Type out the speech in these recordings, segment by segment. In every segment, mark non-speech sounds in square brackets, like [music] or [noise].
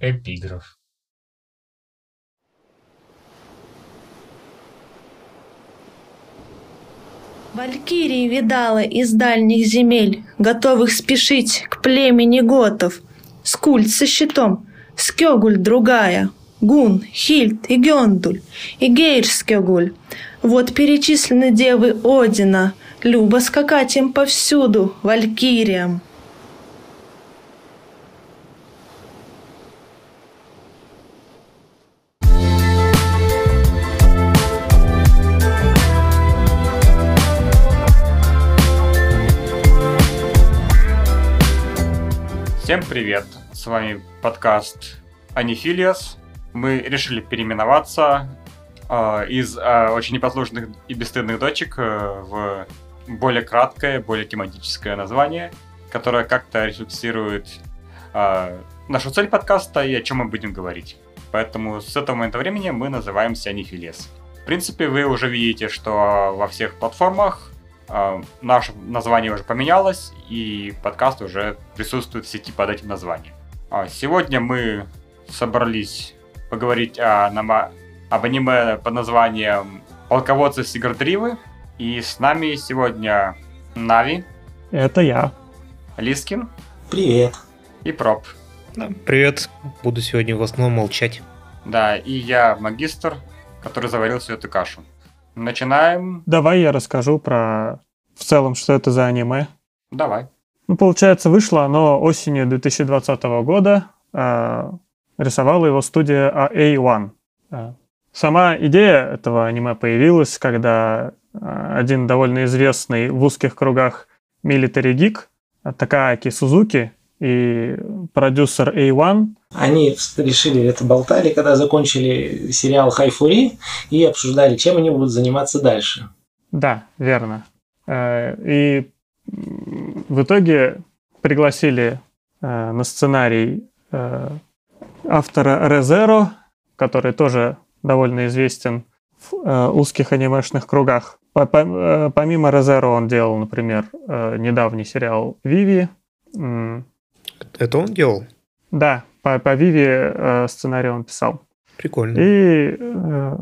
Эпиграф. Валькирии видала из дальних земель, готовых спешить к племени готов. Скульт со щитом, Скёгуль другая, Гун, Хильд и Гёндуль, и Гейрскёгуль. Вот перечислены девы Одина, Любо скакать им повсюду, валькириям. Всем привет! С вами подкаст Анифилиас. Мы решили переименоваться э, из э, очень непослушных и бесстыдных дочек э, в более краткое, более тематическое название, которое как-то рефлексирует э, нашу цель подкаста и о чем мы будем говорить. Поэтому с этого момента времени мы называемся Анифилиас. В принципе, вы уже видите, что во всех платформах а, наше название уже поменялось, и подкаст уже присутствует в сети под этим названием. А, сегодня мы собрались поговорить о, об аниме под названием «Полководцы Сигардривы», и с нами сегодня Нави. Это я. Лискин. Привет. И Проб. Да, привет. Буду сегодня в основном молчать. Да, и я магистр, который заварил всю эту кашу. Начинаем. Давай я расскажу про в целом, что это за аниме. Давай. Ну, получается, вышло оно осенью 2020 года. Э, рисовала его студия A1. Э, сама идея этого аниме появилась, когда один довольно известный в узких кругах милитари гик Такааки Сузуки и продюсер A1 они решили это болтали, когда закончили сериал Хайфури и обсуждали, чем они будут заниматься дальше. Да, верно. Э, и в итоге пригласили э, на сценарий э, автора Резеро, который тоже довольно известен в узких анимешных кругах. Помимо Резеро он делал, например, недавний сериал «Виви». Это он делал? Да, по, по Виви э, сценарий он писал. Прикольно. И, э,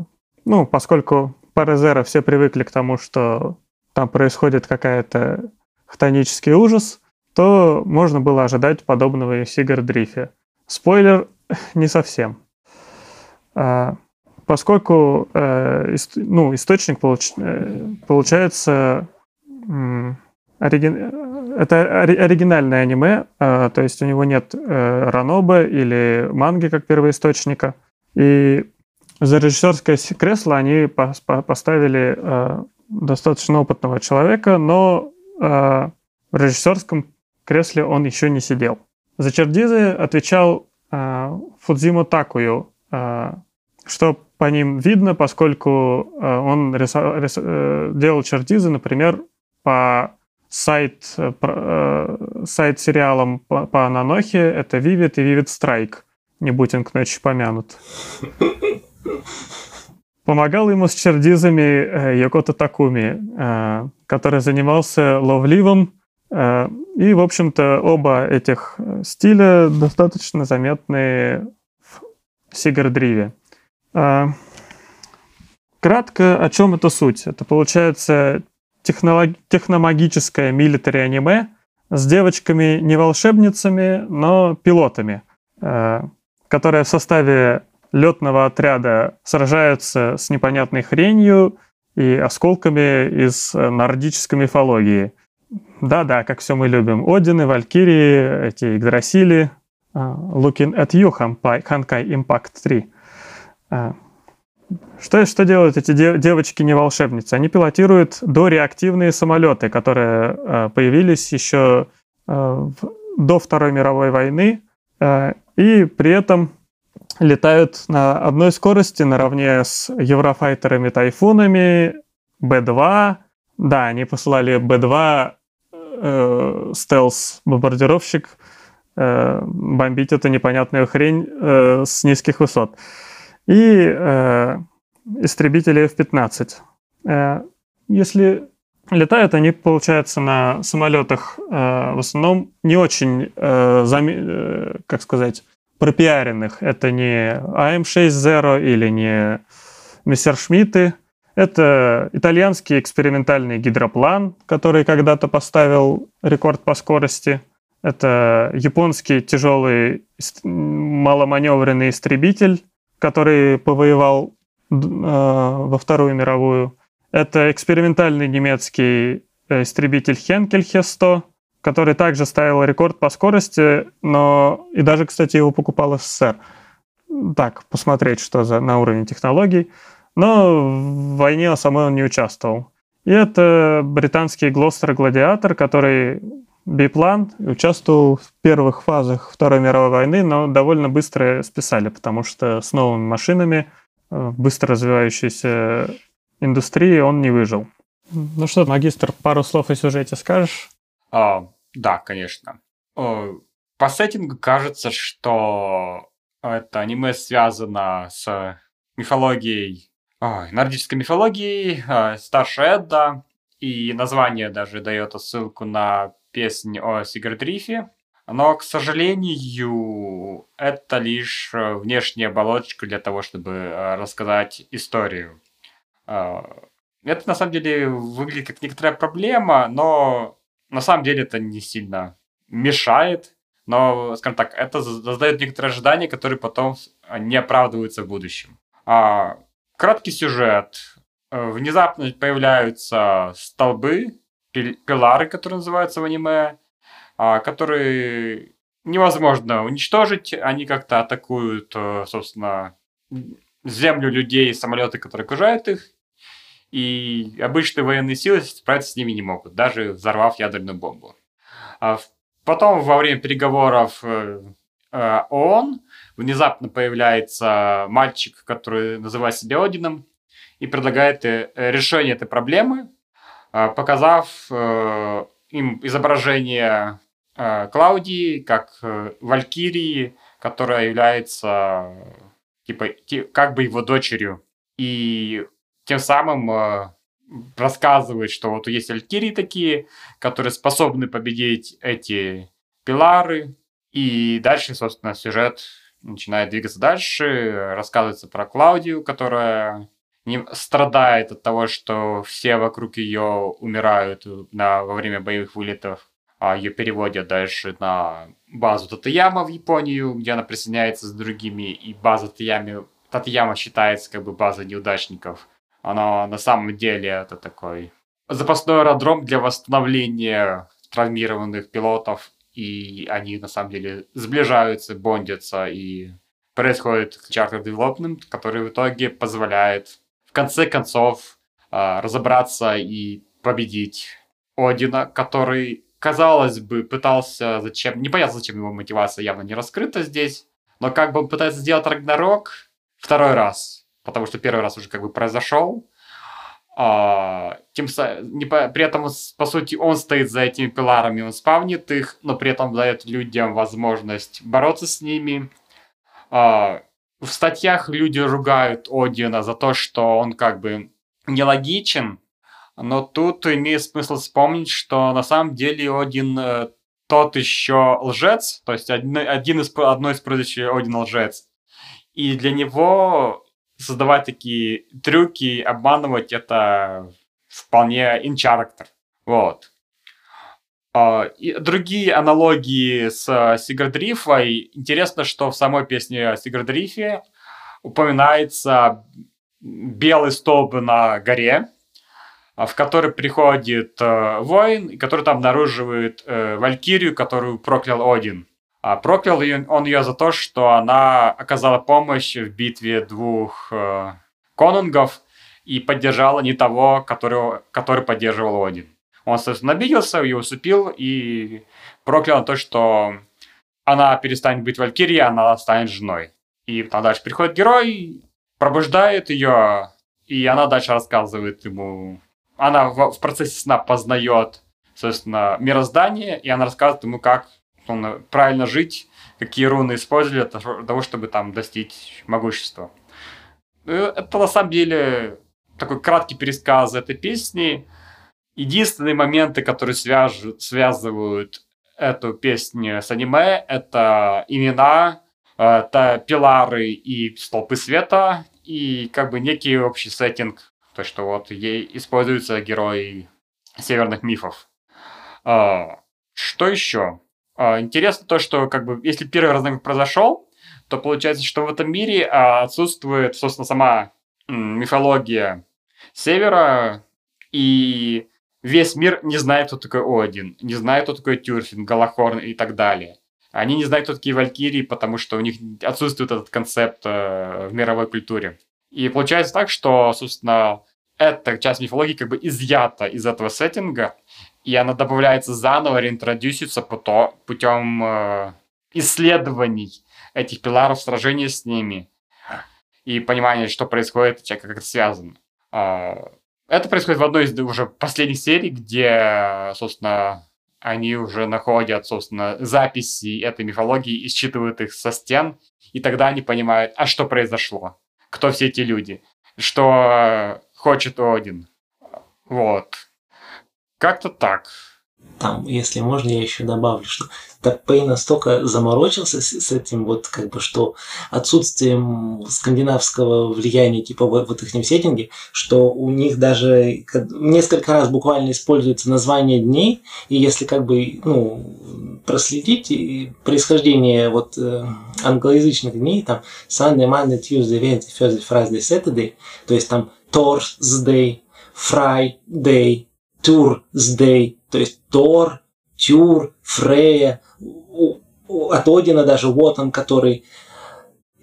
ну, поскольку по Резеро все привыкли к тому, что там происходит какая-то хтонический ужас, то можно было ожидать подобного и в Сигардрифе. Спойлер, [laughs] не совсем. А, поскольку э, ну, источник получ, получается оригин, это оригинальное аниме, э, то есть у него нет э, ранобы или манги как первоисточника. И за режиссерское кресло они по, по, поставили э, достаточно опытного человека, но э, в режиссерском кресле он еще не сидел. За Чердизы отвечал Фудзимо Такую, что по ним видно, поскольку он делал Чердизы, например, по сайт, э, э, сайт сериалам по, по Ананохе, это Vivid и Vivid Strike. Не будь он к ночи помянут. Помогал ему с чердизами э, Йокото Такуми, который занимался ловливом. Э, и, в общем-то, оба этих стиля достаточно заметны в Сигард-Риве. Кратко, о чем это суть? Это получается технолог... техномагическое милитари аниме с девочками не волшебницами, но пилотами, которые в составе летного отряда сражаются с непонятной хренью и осколками из э, нордической мифологии. Да-да, как все мы любим. Одины, Валькирии, эти Игдрасили. Looking at you, Ханкай Impact 3. Что, что делают эти девочки-не-волшебницы? Они пилотируют дореактивные самолеты, которые uh, появились еще в, до Второй мировой войны, и при этом летают на одной скорости наравне с еврофайтерами тайфунами, Б-2. Да, они посылали Б-2 э, стелс-бомбардировщик э, бомбить эту непонятную хрень э, с низких высот. И э, истребители F-15. Э, если летают они, получается, на самолетах э, в основном не очень, э, зам... э, как сказать, пропиаренных. Это не AM6.0 или не Мессершмитты. Это итальянский экспериментальный гидроплан, который когда-то поставил рекорд по скорости. Это японский тяжелый маломаневренный истребитель, который повоевал э, во Вторую мировую. Это экспериментальный немецкий э, истребитель Хенкель Хе-100, который также ставил рекорд по скорости, но и даже, кстати, его покупал СССР. Так, посмотреть, что за на уровень технологий. Но в войне самой он не участвовал. И это британский Глостер Гладиатор, который биплан, участвовал в первых фазах Второй мировой войны, но довольно быстро списали, потому что с новыми машинами в быстро развивающейся индустрии он не выжил. Ну что, магистр, пару слов о сюжете скажешь? А, да, конечно. По сеттингу кажется, что это аниме связано с мифологией, ой, нордической мифологией, э, старше Эдда, и название даже дает ссылку на песнь о Сигардрифе. Но, к сожалению, это лишь э, внешняя оболочка для того, чтобы э, рассказать историю. Это на самом деле выглядит как некоторая проблема, но на самом деле это не сильно мешает, но, скажем так, это создает некоторые ожидания, которые потом не оправдываются в будущем. А, краткий сюжет. Э, внезапно появляются столбы, пилары, которые называются в аниме, а, которые невозможно уничтожить. Они как-то атакуют, э, собственно, землю людей, самолеты, которые окружают их. И обычные военные силы справиться с ними не могут, даже взорвав ядерную бомбу. А потом, во время переговоров э, э, ООН, внезапно появляется мальчик, который называет себя Одином, и предлагает решение этой проблемы, показав им изображение Клаудии как Валькирии, которая является типа как бы его дочерью. И тем самым э, рассказывает, что вот есть алькирии такие, которые способны победить эти пилары. И дальше, собственно, сюжет начинает двигаться дальше. Рассказывается про Клаудию, которая не страдает от того, что все вокруг ее умирают на, во время боевых вылетов. А ее переводят дальше на базу Татаяма в Японию, где она присоединяется с другими, и база Татаяма, Татаяма считается как бы базой неудачников она на самом деле это такой запасной аэродром для восстановления травмированных пилотов, и они на самом деле сближаются, бондятся, и происходит charter development, который в итоге позволяет в конце концов а, разобраться и победить Одина, который, казалось бы, пытался зачем... Непонятно, зачем его мотивация явно не раскрыта здесь, но как бы он пытается сделать Рагнарок второй раз потому что первый раз уже как бы произошел. А, тем, не, при этом, по сути, он стоит за этими пиларами, он спавнит их, но при этом дает людям возможность бороться с ними. А, в статьях люди ругают Одина за то, что он как бы нелогичен, но тут имеет смысл вспомнить, что на самом деле Один э, тот еще лжец, то есть один, один из, одно из прозвищ Один лжец. И для него создавать такие трюки, обманывать, это вполне in character. Вот. А, и другие аналогии с Сигардрифой. Интересно, что в самой песне о Сигардрифе упоминается белый столб на горе, а, в который приходит э, воин, который там обнаруживает э, Валькирию, которую проклял Один. А проклял он ее за то, что она оказала помощь в битве двух э, конунгов и поддержала не того, которого, который поддерживал Один. Он, собственно, обиделся, ее усыпил и проклял то, что она перестанет быть Валькирией, она станет женой. И там дальше приходит герой, пробуждает ее, и она дальше рассказывает ему... Она в, в процессе сна познает, собственно, мироздание, и она рассказывает ему, как условно, правильно жить, какие руны использовали для того, чтобы там достичь могущества. Э, это на самом деле такой краткий пересказ этой песни. Единственные моменты, которые свяж... связывают эту песню с аниме, это имена э, та, пилары и столпы света, и как бы некий общий сеттинг, то, что вот ей используются герои северных мифов. А, что еще? А, интересно то, что как бы если первый разновик произошел, то получается, что в этом мире а, отсутствует, собственно, сама мифология Севера, и весь мир не знает, кто такой Один, не знает, кто такой Тюрфин, Галахорн и так далее. Они не знают, кто такие Валькирии, потому что у них отсутствует этот концепт э, в мировой культуре. И получается так, что, собственно, эта часть мифологии как бы изъята из этого сеттинга, и она добавляется заново, реинтродюсится путем э, исследований этих пиларов, сражения с ними и понимания, что происходит, как это связано. А, это происходит в одной из уже последних серий, где, собственно, они уже находят, собственно, записи этой мифологии и считывают их со стен, и тогда они понимают, а что произошло, кто все эти люди, что хочет Один. Вот. Как-то так там, если можно, я еще добавлю, что Пэй настолько заморочился с, с этим вот как бы что отсутствием скандинавского влияния типа в, в их сеттинге, что у них даже несколько раз буквально используется название дней, и если как бы ну проследить происхождение вот э, англоязычных дней, там Sunday, Monday, Tuesday, Wednesday, Thursday, Friday, Saturday, то есть там Thursday, Friday, Tuesday, то есть Тор, Тюр, Фрея, от Одина даже вот он, который...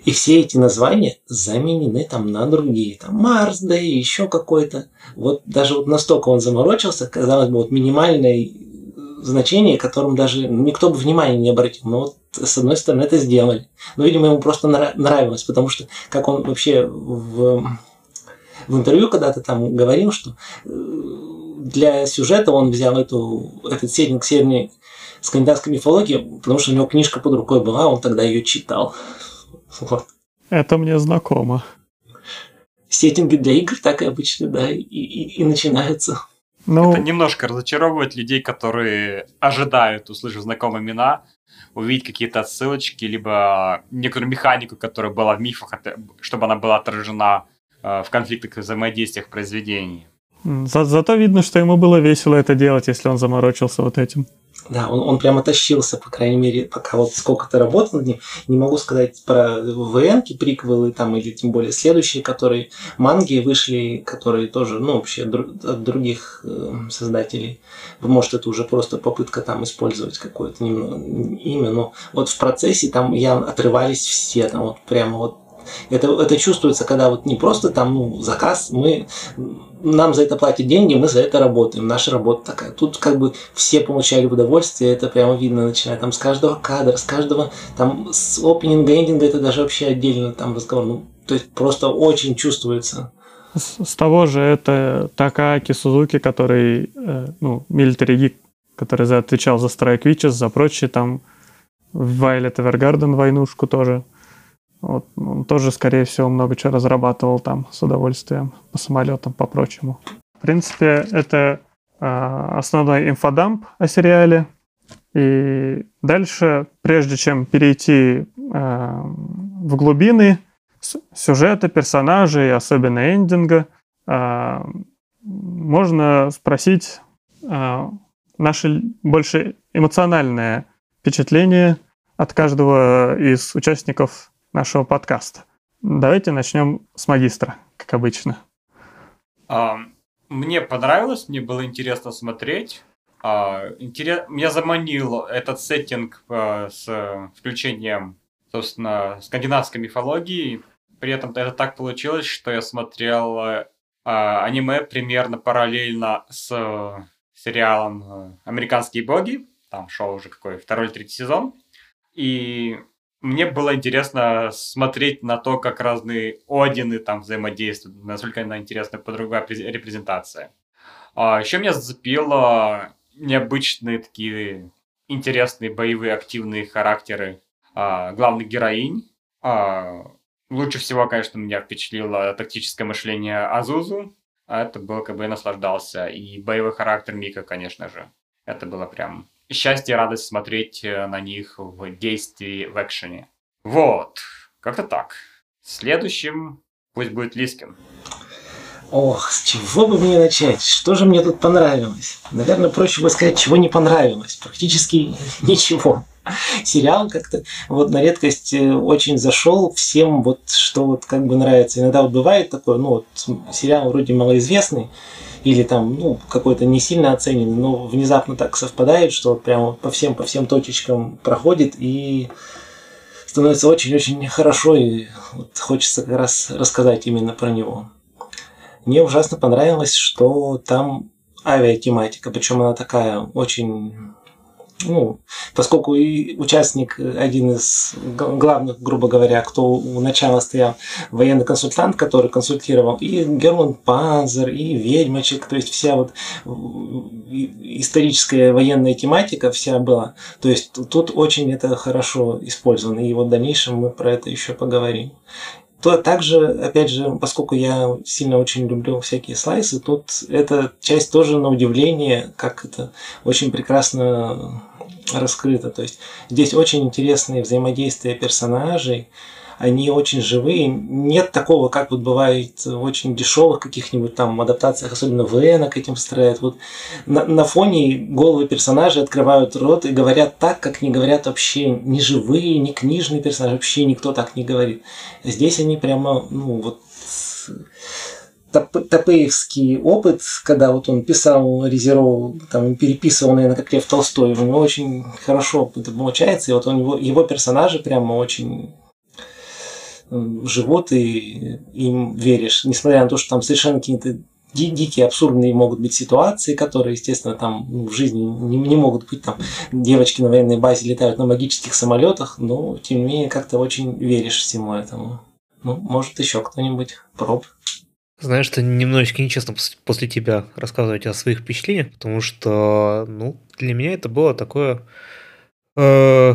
И все эти названия заменены там на другие. Там Марс, да и еще какой-то. Вот даже вот настолько он заморочился, казалось бы, вот минимальное значение, которым даже никто бы внимания не обратил. Но вот с одной стороны это сделали. Но, видимо, ему просто нравилось, потому что как он вообще в, в интервью когда-то там говорил, что э, для сюжета он взял эту, этот сеттинг северной скандинавской мифологии, потому что у него книжка под рукой была, он тогда ее читал. Вот. Это мне знакомо. Сеттинги для игр так и обычно, да, и, и, и начинаются. Ну... Это немножко разочаровывает людей, которые ожидают, услышав знакомые имена, увидеть какие-то отсылочки, либо некоторую механику, которая была в мифах, чтобы она была отражена э, в конфликтах и взаимодействиях произведений. За, зато видно, что ему было весело это делать, если он заморочился вот этим. Да, он, он прямо тащился, по крайней мере, пока вот сколько-то работал над ним. Не могу сказать про вн приквелы там, или тем более следующие, которые манги вышли, которые тоже, ну, вообще от других э, создателей. Может, это уже просто попытка там использовать какое-то имя, но вот в процессе там я отрывались все, там вот прямо вот это, это чувствуется, когда вот не просто там ну, заказ, мы, нам за это платят деньги, мы за это работаем, наша работа такая. Тут как бы все получали удовольствие, это прямо видно, начиная там с каждого кадра, с каждого, там с опенинга, эндинга, это даже вообще отдельно там разговор. Ну, то есть просто очень чувствуется. С, того же это Такаки Сузуки, который, э, ну, Military Geek, который отвечал за Strike Witches, за прочие там Violet Evergarden войнушку тоже. Вот, он тоже, скорее всего, много чего разрабатывал там с удовольствием по самолетам, по прочему. В принципе, это э, основной инфодамп о сериале. И дальше, прежде чем перейти э, в глубины сюжета, персонажей, особенно эндинга, э, можно спросить э, наше больше эмоциональное впечатление от каждого из участников нашего подкаста. Давайте начнем с магистра, как обычно. А, мне понравилось, мне было интересно смотреть. А, интерес... Меня заманил этот сеттинг а, с включением, собственно, скандинавской мифологии. При этом это так получилось, что я смотрел аниме примерно параллельно с сериалом «Американские боги». Там шел уже какой второй или третий сезон. И мне было интересно смотреть на то, как разные Одины там взаимодействуют, насколько она интересная по другая репрезентация. А еще меня зацепило необычные такие интересные боевые активные характеры а, главных героинь. А, лучше всего, конечно, меня впечатлило тактическое мышление Азузу. А это было, как бы я наслаждался. И боевой характер Мика, конечно же. Это было прям счастье и радость смотреть э, на них в действии, в экшене. Вот, как-то так. Следующим пусть будет Лискин. Ох, с чего бы мне начать? Что же мне тут понравилось? Наверное, проще бы сказать, чего не понравилось. Практически [laughs] ничего. Сериал как-то вот на редкость э, очень зашел всем, вот что вот как бы нравится. Иногда вот бывает такое, ну вот сериал вроде малоизвестный, или там, ну, какой-то не сильно оцененный, но внезапно так совпадает, что вот прямо по всем, по всем точечкам проходит и становится очень-очень хорошо, и вот хочется как раз рассказать именно про него. Мне ужасно понравилось, что там авиатематика, причем она такая очень ну, поскольку и участник, один из главных, грубо говоря, кто у начала стоял, военный консультант, который консультировал и Герман Панзер, и Ведьмачек, то есть вся вот историческая военная тематика вся была. То есть тут очень это хорошо использовано, и вот в дальнейшем мы про это еще поговорим то также, опять же, поскольку я сильно очень люблю всякие слайсы, тут эта часть тоже на удивление, как это очень прекрасно раскрыто. То есть здесь очень интересные взаимодействия персонажей, они очень живые. Нет такого, как вот бывает в очень дешевых каких-нибудь там адаптациях, особенно в к этим строят. Вот на, на фоне головы персонажей открывают рот и говорят так, как не говорят вообще ни живые, ни книжные персонажи, вообще никто так не говорит. Здесь они прямо, ну вот топеевский опыт, когда вот он писал, резервовал, там, переписывал, наверное, как Лев Толстой, у него очень хорошо это получается, и вот он, его, его персонажи прямо очень живут и им веришь, несмотря на то, что там совершенно какие-то дикие, абсурдные могут быть ситуации, которые, естественно, там ну, в жизни не, не могут быть. Там девочки на военной базе летают на магических самолетах, но тем не менее как-то очень веришь всему этому. Ну, может, еще кто-нибудь проб. Знаешь, что немножечко нечестно после тебя рассказывать о своих впечатлениях, потому что, ну, для меня это было такое, э,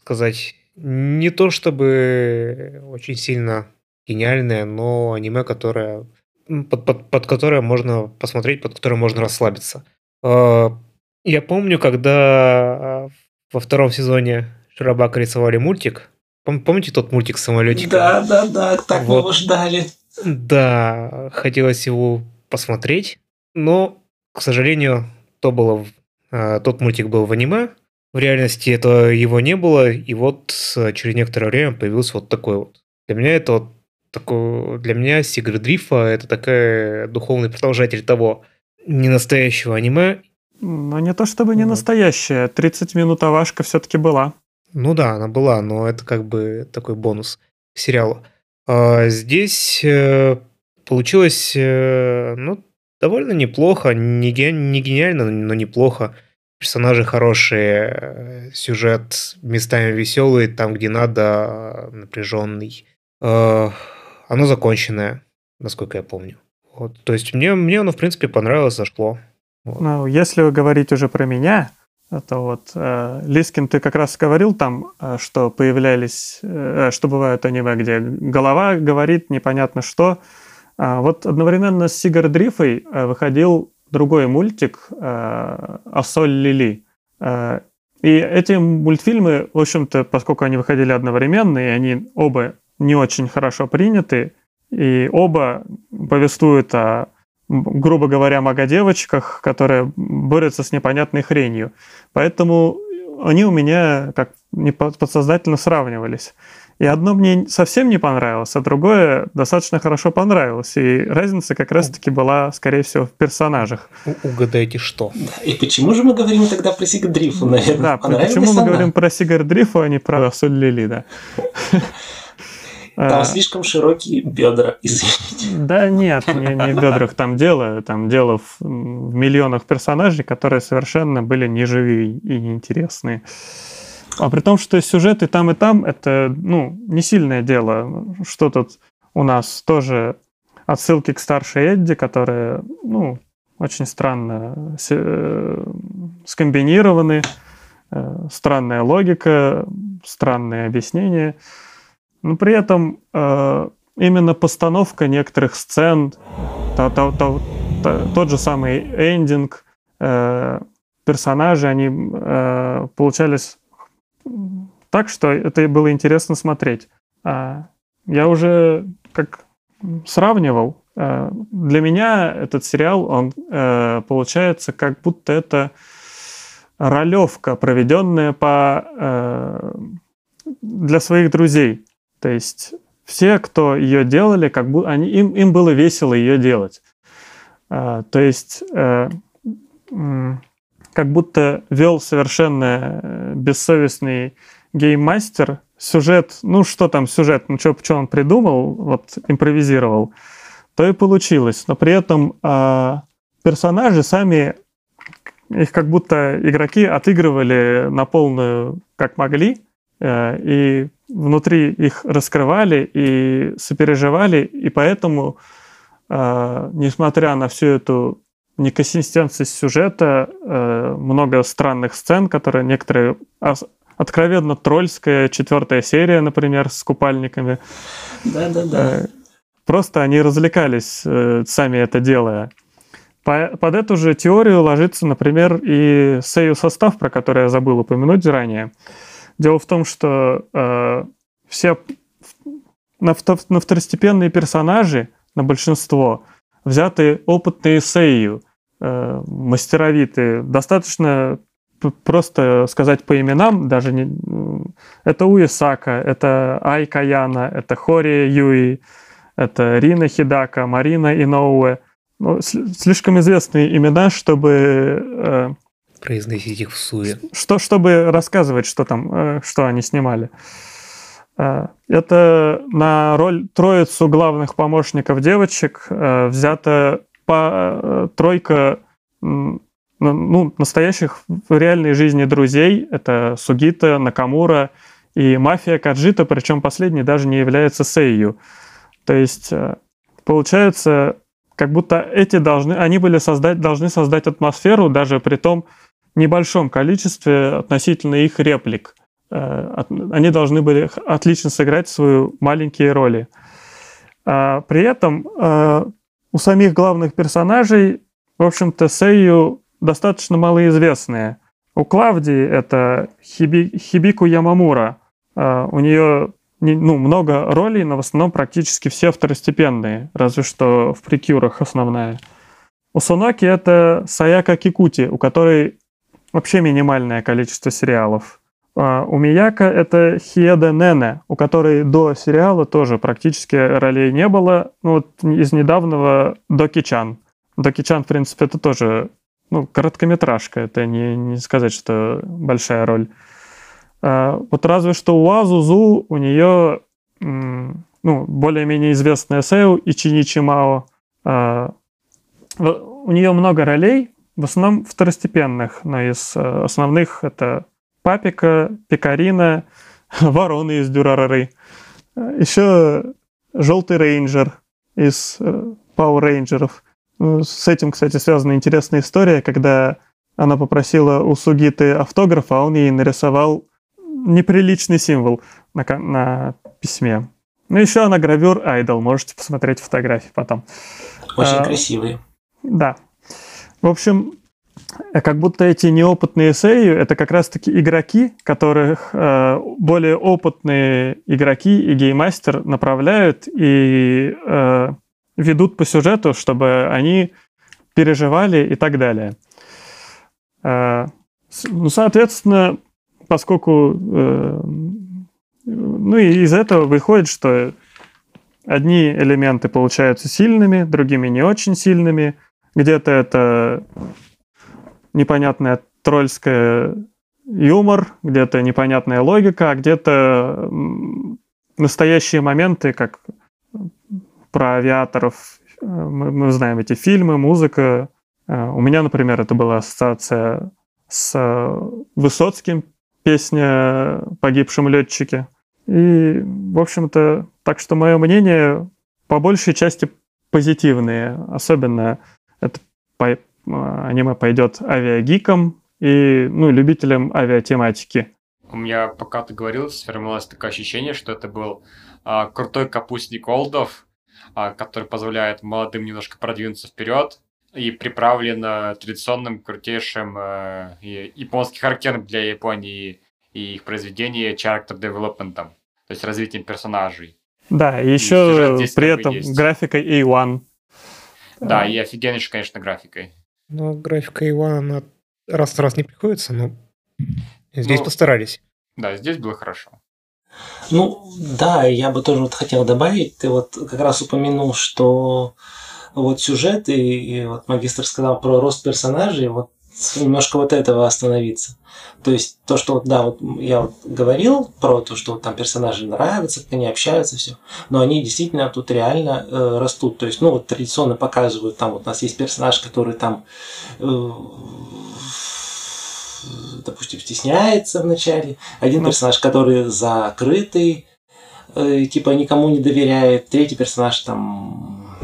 сказать, не то чтобы очень сильно гениальное, но аниме, которое под, под, под которое можно посмотреть, под которое можно расслабиться. А, я помню, когда во втором сезоне Шарабака рисовали мультик. Помните тот мультик с самолетиком? Да, да, да, так вот. мы его ждали. Да, хотелось его посмотреть, но, к сожалению, то было, а, тот мультик был в аниме, в реальности этого его не было, и вот через некоторое время появился вот такой вот. Для меня это вот такой, для меня Сигрид Рифа это такая духовный продолжатель того ненастоящего аниме. Ну, не то чтобы не настоящая, 30 минут авашка все-таки была. Ну да, она была, но это как бы такой бонус к сериалу. А здесь э, получилось, э, ну, довольно неплохо, не, не гениально, но неплохо персонажи хорошие, э, сюжет местами веселый, там, где надо, напряженный. Э, оно законченное, насколько я помню. Вот, то есть мне, мне оно, в принципе, понравилось, зашло. Вот. Ну, если вы говорите уже про меня, то вот э, Лискин, ты как раз говорил там, э, что появлялись, э, что бывают аниме, где голова говорит непонятно что. А вот одновременно с Сигар Дрифой выходил другой мультик э, «Ассоль Лили». Э, и эти мультфильмы, в общем-то, поскольку они выходили одновременно, и они оба не очень хорошо приняты, и оба повествуют о, грубо говоря, мага-девочках, которые борются с непонятной хренью. Поэтому они у меня как подсознательно сравнивались. И одно мне совсем не понравилось, а другое достаточно хорошо понравилось. И разница как раз-таки была, скорее всего, в персонажах. Угадайте, что. И почему же мы говорим тогда про Сигадрифу, наверное? Да, почему мы говорим про Сигадрифу, а не про Соль Лили, да. Там а, слишком широкие бедра, извините. Да нет, не, не в бедрах там дело. Там дело в, в миллионах персонажей, которые совершенно были неживые и неинтересные. А при том, что сюжет и там, и там, это, ну, не сильное дело. Что тут у нас тоже отсылки к старшей Эдди, которые, ну, очень странно э, скомбинированы, э, странная логика, странные объяснения. Но при этом э, именно постановка некоторых сцен, то, то, то, то, тот же самый эндинг, персонажи, они получались так, что это было интересно смотреть. А, я уже как сравнивал. А, для меня этот сериал, он э, получается как будто это ролевка, проведенная по, э, для своих друзей. То есть все, кто ее делали, как бы они, им, им было весело ее делать. А, то есть э, как будто вел совершенно э, бессовестный гейммастер сюжет, ну что там сюжет, ну что, что он придумал, вот импровизировал, то и получилось. Но при этом э, персонажи сами, их как будто игроки отыгрывали на полную, как могли, э, и внутри их раскрывали и сопереживали, и поэтому, э, несмотря на всю эту неконсистентность сюжета, э, много странных сцен, которые некоторые откровенно тролльская четвертая серия, например, с купальниками. Да-да-да. Э, просто они развлекались, э, сами это делая. Под эту же теорию ложится, например, и Сею состав, про который я забыл упомянуть ранее. Дело в том, что э, все на, на второстепенные персонажи, на большинство, взяты опытные Сею, э, мастеровитые. Достаточно просто сказать по именам, даже не... Это Уисака, это Ай Каяна, это Хори Юи, это Рина Хидака, Марина Иноуэ. Ну, слишком известные имена, чтобы... Э, Произносить их в суе. Что, чтобы рассказывать, что там, э, что они снимали. Э, это на роль троицу главных помощников девочек э, взята по, э, тройка ну, настоящих в реальной жизни друзей. Это Сугита, Накамура и мафия Каджита, причем последний даже не является Сейю. То есть э, получается, как будто эти должны, они были создать, должны создать атмосферу даже при том небольшом количестве относительно их реплик. Э, они должны были отлично сыграть свою маленькие роли. А при этом э, у самих главных персонажей, в общем-то, Сейю достаточно малоизвестные. У Клавдии это Хиби, Хибику Ямамура. Uh, у нее ну, много ролей, но в основном практически все второстепенные, разве что в прикюрах основная. У Суноки это Саяка Кикути, у которой вообще минимальное количество сериалов. Uh, у Мияка это Хиеда Нене, у которой до сериала тоже практически ролей не было. Ну, вот из недавнего Доки-чан. Доки-чан, в принципе, это тоже ну, короткометражка, это не, не сказать, что большая роль. А, вот разве что у Азузу у нее ну, более-менее известная Сео и Чиничи Мао. А, у нее много ролей, в основном второстепенных, но из э, основных это Папика, Пикарина, [laughs] Ворона из Дюрарары. Еще Желтый рейнджер из Пауэр Рейнджеров. Ну, с этим, кстати, связана интересная история, когда она попросила у Сугиты автографа, а он ей нарисовал неприличный символ на, на письме. Ну, еще она гравюр Айдол, можете посмотреть фотографии потом. Очень а, красивые. Да. В общем, как будто эти неопытные эссеи — это как раз-таки игроки, которых э, более опытные игроки и геймастер направляют и э, ведут по сюжету, чтобы они переживали и так далее. А, ну, соответственно, поскольку э, ну и из этого выходит, что одни элементы получаются сильными, другими не очень сильными. Где-то это непонятная тролльская юмор, где-то непонятная логика, а где-то настоящие моменты, как про авиаторов. Э, мы, мы знаем эти фильмы, музыка. Э, у меня, например, это была ассоциация с э, Высоцким, песня «Погибшем летчике». И, в общем-то, так что мое мнение по большей части позитивные. Особенно это аниме пойдет авиагикам и ну, любителям авиатематики. У меня, пока ты говорил, сформировалось такое ощущение, что это был а, крутой капустник Олдов, а, который позволяет молодым немножко продвинуться вперед и приправлен традиционным крутейшим э, японским характерным для Японии и их произведение character development, то есть развитием персонажей. Да, и еще при этом есть. графикой A1. Да, и офигеннейшей, конечно, графикой. Ну, графика A1, она раз в раз не приходится, но здесь ну, постарались. Да, здесь было хорошо. Ну, да, я бы тоже вот хотел добавить, ты вот как раз упомянул, что вот сюжет, и, и вот магистр сказал про рост персонажей, вот немножко вот этого остановиться. То есть то, что вот, да, вот я вот говорил про то, что вот там персонажи нравятся, как они общаются, все, но они действительно тут реально э, растут. То есть, ну вот традиционно показывают, там вот у нас есть персонаж, который там э, допустим, стесняется вначале, один ну. персонаж, который закрытый, э, типа никому не доверяет, третий персонаж там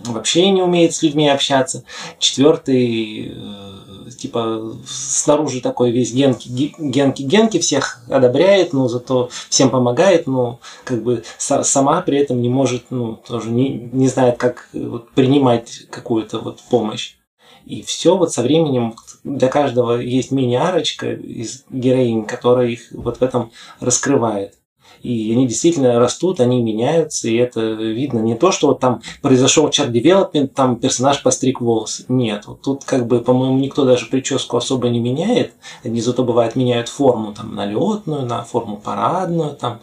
вообще не умеет с людьми общаться, четвертый э, типа снаружи такой весь генки, генки, генки всех одобряет, но зато всем помогает, но как бы сама при этом не может, ну, тоже не, не знает, как вот, принимать какую-то вот помощь. И все вот со временем для каждого есть мини-арочка из героинь, которая их вот в этом раскрывает. И они действительно растут, они меняются, и это видно. Не то, что вот там произошел чат девелопмент, там персонаж постриг волосы. Нет, вот тут как бы, по-моему, никто даже прическу особо не меняет. Они зато бывает меняют форму там на летную, на форму парадную, там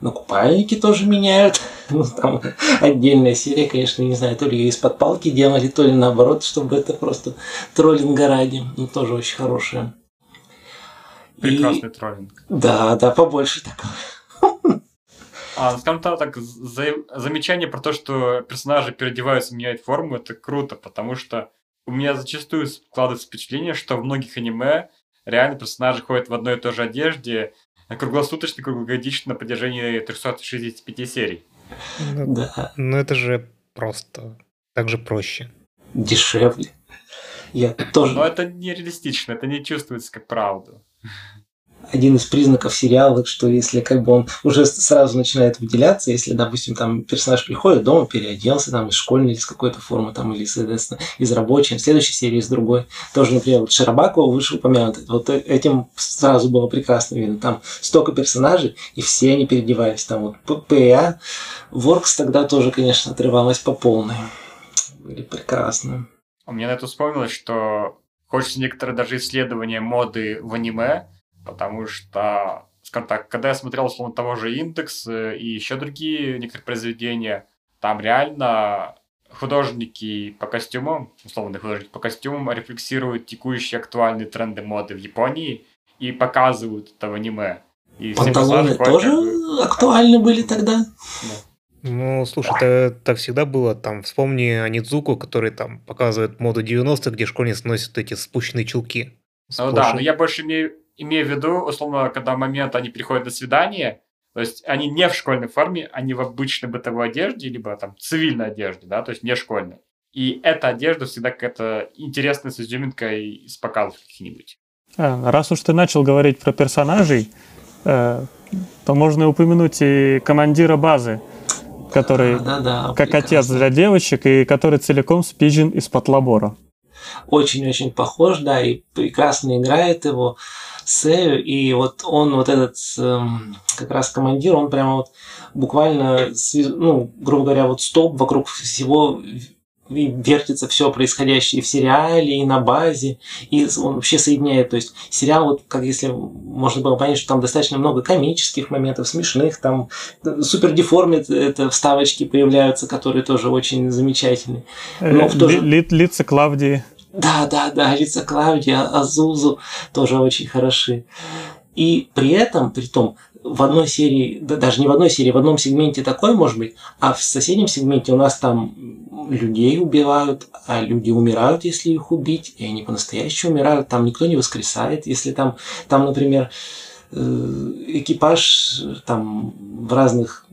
на купальники тоже меняют. [laughs] Ну, там отдельная серия, конечно, не знаю, то ли ее из-под палки делали, то ли наоборот, чтобы это просто троллинга ради. Ну, тоже очень хорошая. Прекрасный и... троллинг. Да, да, побольше такого. А, скажем так, за, замечание про то, что персонажи переодеваются, меняют форму, это круто, потому что у меня зачастую складывается впечатление, что в многих аниме реально персонажи ходят в одной и той же одежде круглосуточно, круглогодично на протяжении 365 серий. Ну, да. Но это же просто так же проще. Дешевле. Я тоже... Но это нереалистично, это не чувствуется как правда один из признаков сериала, что если как бы он уже сразу начинает выделяться, если, допустим, там персонаж приходит дома, переоделся там из школьной или из какой-то формы, там, или, соответственно, из рабочей, в следующей серии из другой. Тоже, например, вот Шарабакова выше упомянутый. Вот этим сразу было прекрасно видно. Там столько персонажей, и все они переодевались. Там вот ПА, Воркс тогда тоже, конечно, отрывалась по полной. Были прекрасно. У меня на это вспомнилось, что хочется некоторые даже исследования моды в аниме, потому что, скажем так, когда я смотрел, условно, того же «Индекс» э, и еще другие некоторые произведения, там реально художники по костюмам, условно художники по костюмам, рефлексируют текущие актуальные тренды моды в Японии и показывают это в аниме. И Панталоны тоже бы... актуальны были тогда? Да. Ну, слушай, это так всегда было. Там вспомни Анидзуку, который там показывает моду 90-х, где школьницы носят эти спущенные чулки. Ну да, но я больше имею имею в виду, условно, когда момент они приходят на свидание, то есть они не в школьной форме, они в обычной бытовой одежде, либо там цивильной одежде, да, то есть не школьной. И эта одежда всегда какая-то интересная с изюминкой из показов каких-нибудь. А, раз уж ты начал говорить про персонажей, э, то можно упомянуть и командира базы, который да, да, да, как прекрасно. отец для девочек и который целиком спизжен из-под лабора. Очень-очень похож, да, и прекрасно играет его. Сею, и вот он, вот этот эм, как раз командир, он прямо вот буквально, ну, грубо говоря, вот стоп вокруг всего вертится все происходящее в сериале и на базе, и он вообще соединяет, то есть сериал, вот как если можно было понять, что там достаточно много комических моментов, смешных, там супер деформит это вставочки появляются, которые тоже очень замечательные. Но в то же... Лица Клавдии. Да, да, да, лица Клавдия, Азузу тоже очень хороши. И при этом, при том, в одной серии, да, даже не в одной серии, в одном сегменте такой может быть, а в соседнем сегменте у нас там людей убивают, а люди умирают, если их убить, и они по-настоящему умирают, там никто не воскресает, если там, там, например, э, экипаж там в разных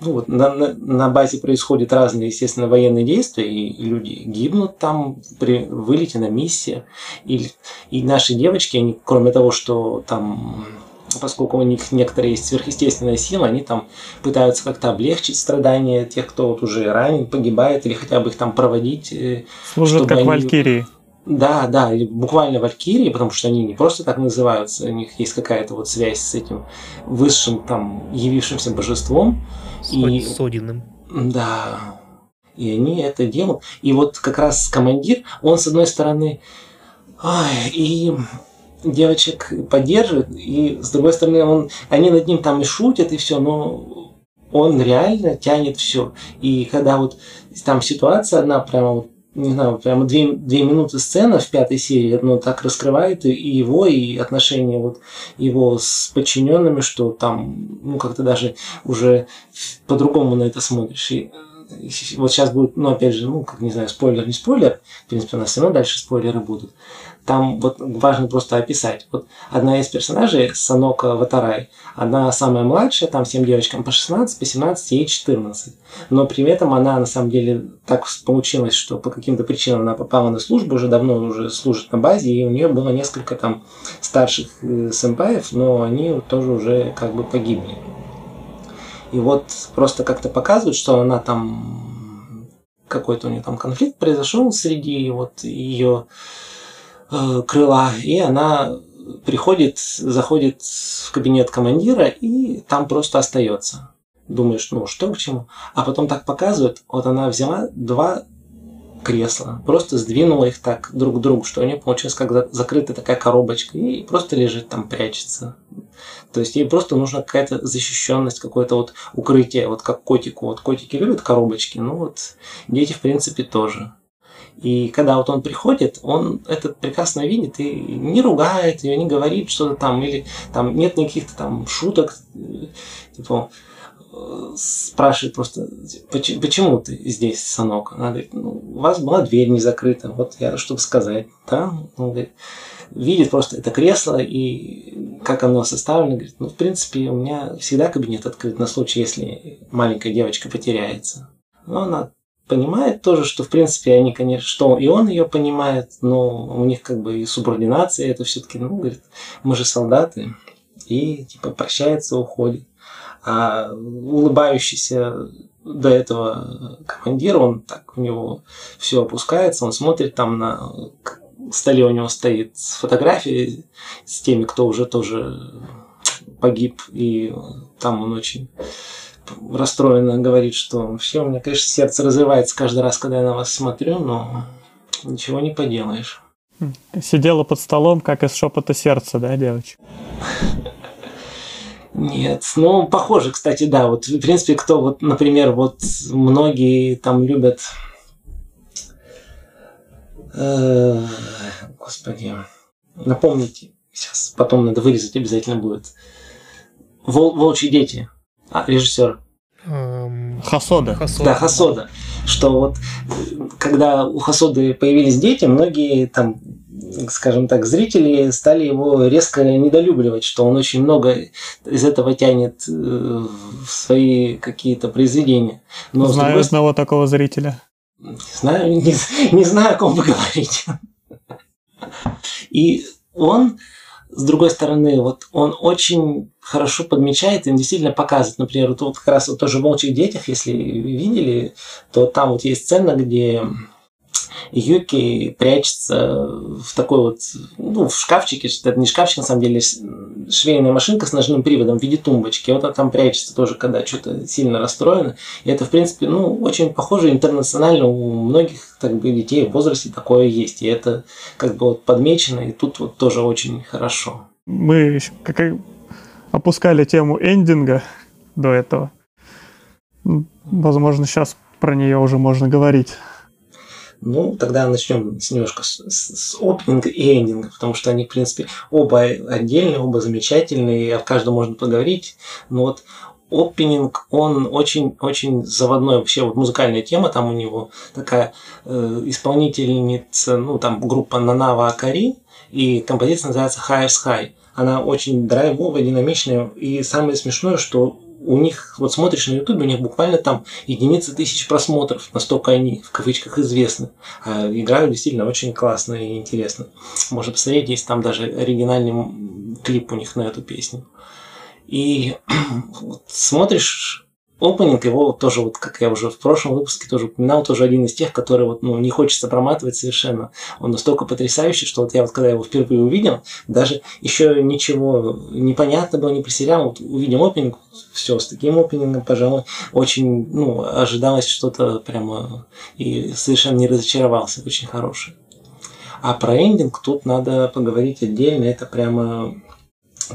ну, вот на, на, на базе происходят разные, естественно, военные действия, и люди гибнут там при вылете на миссии. И, и наши девочки, они, кроме того, что там поскольку у них некоторые есть сверхъестественная сила, они там пытаются как-то облегчить страдания тех, кто вот уже ранен, погибает, или хотя бы их там проводить. Э, Служат как они... валькирии. Да, да, буквально валькирии, потому что они не просто так называются, у них есть какая-то вот связь с этим высшим там явившимся божеством. С, и... с Одиным. Да, и они это делают. И вот как раз командир, он с одной стороны, ой, и девочек поддерживает, и с другой стороны, он, они над ним там и шутят, и все, но он реально тянет все. И когда вот там ситуация одна прямо вот не знаю, прямо две, две минуты сцена в пятой серии, ну, так раскрывает и его, и отношения вот его с подчиненными, что там, ну, как-то даже уже по-другому на это смотришь. И вот сейчас будет, ну, опять же, ну, как не знаю, спойлер, не спойлер, в принципе, у нас все равно дальше спойлеры будут. Там вот важно просто описать. Вот одна из персонажей, Санока Ватарай, она самая младшая, там всем девочкам по 16, по 17, ей 14. Но при этом она, на самом деле, так получилось, что по каким-то причинам она попала на службу, уже давно уже служит на базе, и у нее было несколько там старших э, сэмпаев, но они тоже уже как бы погибли. И вот просто как-то показывают, что она там какой-то у нее там конфликт произошел среди вот ее крыла, и она приходит, заходит в кабинет командира и там просто остается. Думаешь, ну что к чему? А потом так показывают, вот она взяла два кресла, просто сдвинула их так друг к другу, что у нее получилась как закрытая такая коробочка, и просто лежит там, прячется. То есть ей просто нужна какая-то защищенность, какое-то вот укрытие, вот как котику. Вот котики любят коробочки, ну вот дети в принципе тоже. И когда вот он приходит, он это прекрасно видит и не ругает ее, не говорит что-то там, или там нет никаких-то там шуток, типа спрашивает просто, почему ты здесь, сынок? Она говорит, ну, у вас была дверь не закрыта, вот я, чтобы сказать, да? Он говорит, видит просто это кресло и как оно составлено, говорит, ну, в принципе, у меня всегда кабинет открыт на случай, если маленькая девочка потеряется. Но она понимает тоже, что, в принципе, они, конечно, что и он ее понимает, но у них как бы и субординация, это все-таки, ну, говорит, мы же солдаты, и, типа, прощается, уходит. А улыбающийся до этого командир, он так, у него все опускается, он смотрит там на столе у него стоит фотографии с теми, кто уже тоже погиб, и там он очень расстроенно говорит, что вообще у меня, конечно, сердце разрывается каждый раз, когда я на вас смотрю, но ничего не поделаешь. Сидела под столом, как из шепота сердца, да, девочка? Нет, ну, похоже, кстати, да. Вот, в принципе, кто вот, например, вот многие там любят... Э, господи, напомните, сейчас, потом надо вырезать обязательно будет. Вол, Волчьи дети. А, режиссер. Эм, Хасода. Хасода. Да, Хасода. Что вот, когда у Хасоды появились дети, многие там скажем так, зрители стали его резко недолюбливать, что он очень много из этого тянет э, в свои какие-то произведения. Но знаю другой... одного такого зрителя. Не знаю, не, не знаю, о ком вы говорите. И он, с другой стороны, вот он очень хорошо подмечает и действительно показывает. Например, вот, вот как раз вот тоже в «Волчьих детях», если видели, то там вот есть сцена, где Юки прячется в такой вот, ну, в шкафчике, это не шкафчик, на самом деле, швейная машинка с ножным приводом в виде тумбочки. Вот она там прячется тоже, когда что-то сильно расстроено. И это, в принципе, ну, очень похоже интернационально у многих так бы, детей в возрасте такое есть. И это как бы вот подмечено, и тут вот тоже очень хорошо. Мы как опускали тему эндинга до этого. Возможно, сейчас про нее уже можно говорить. Ну, тогда начнем с немножко с, с, опенинга и эндинга, потому что они, в принципе, оба отдельные, оба замечательные, и о каждом можно поговорить. Но вот опенинг, он очень-очень заводной. Вообще вот музыкальная тема там у него такая э, исполнительница, ну там группа Нанава Акари, и композиция называется Highest High. Она очень драйвовая, динамичная, и самое смешное, что у них, вот смотришь на ютубе, у них буквально там единицы тысяч просмотров, настолько они в кавычках известны. А играют действительно очень классно и интересно. Можно посмотреть, есть там даже оригинальный клип у них на эту песню. И [clears throat] вот смотришь опенинг, его тоже, вот как я уже в прошлом выпуске тоже упоминал, тоже один из тех, который вот, ну, не хочется проматывать совершенно. Он настолько потрясающий, что вот я вот когда его впервые увидел, даже еще ничего не понятно было не про вот увидим опенинг, все, с таким опенингом, пожалуй, очень, ну, ожидалось что-то прямо и совершенно не разочаровался, очень хороший. А про эндинг тут надо поговорить отдельно, это прямо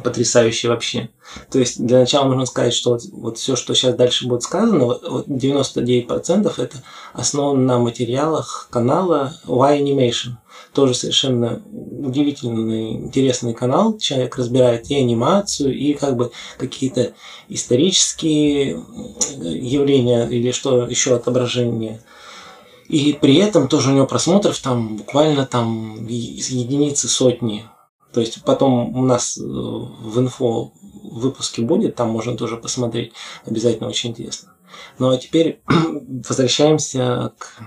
потрясающий вообще. То есть для начала нужно сказать, что вот, вот все, что сейчас дальше будет сказано, вот 99% это основано на материалах канала Y Animation. Тоже совершенно удивительный, интересный канал. Человек разбирает и анимацию, и как бы какие-то исторические явления или что еще отображение. И при этом тоже у него просмотров там буквально там единицы, сотни то есть потом у нас э, в инфо выпуске будет, там можно тоже посмотреть. Обязательно очень интересно. Ну а теперь [clears throat] возвращаемся к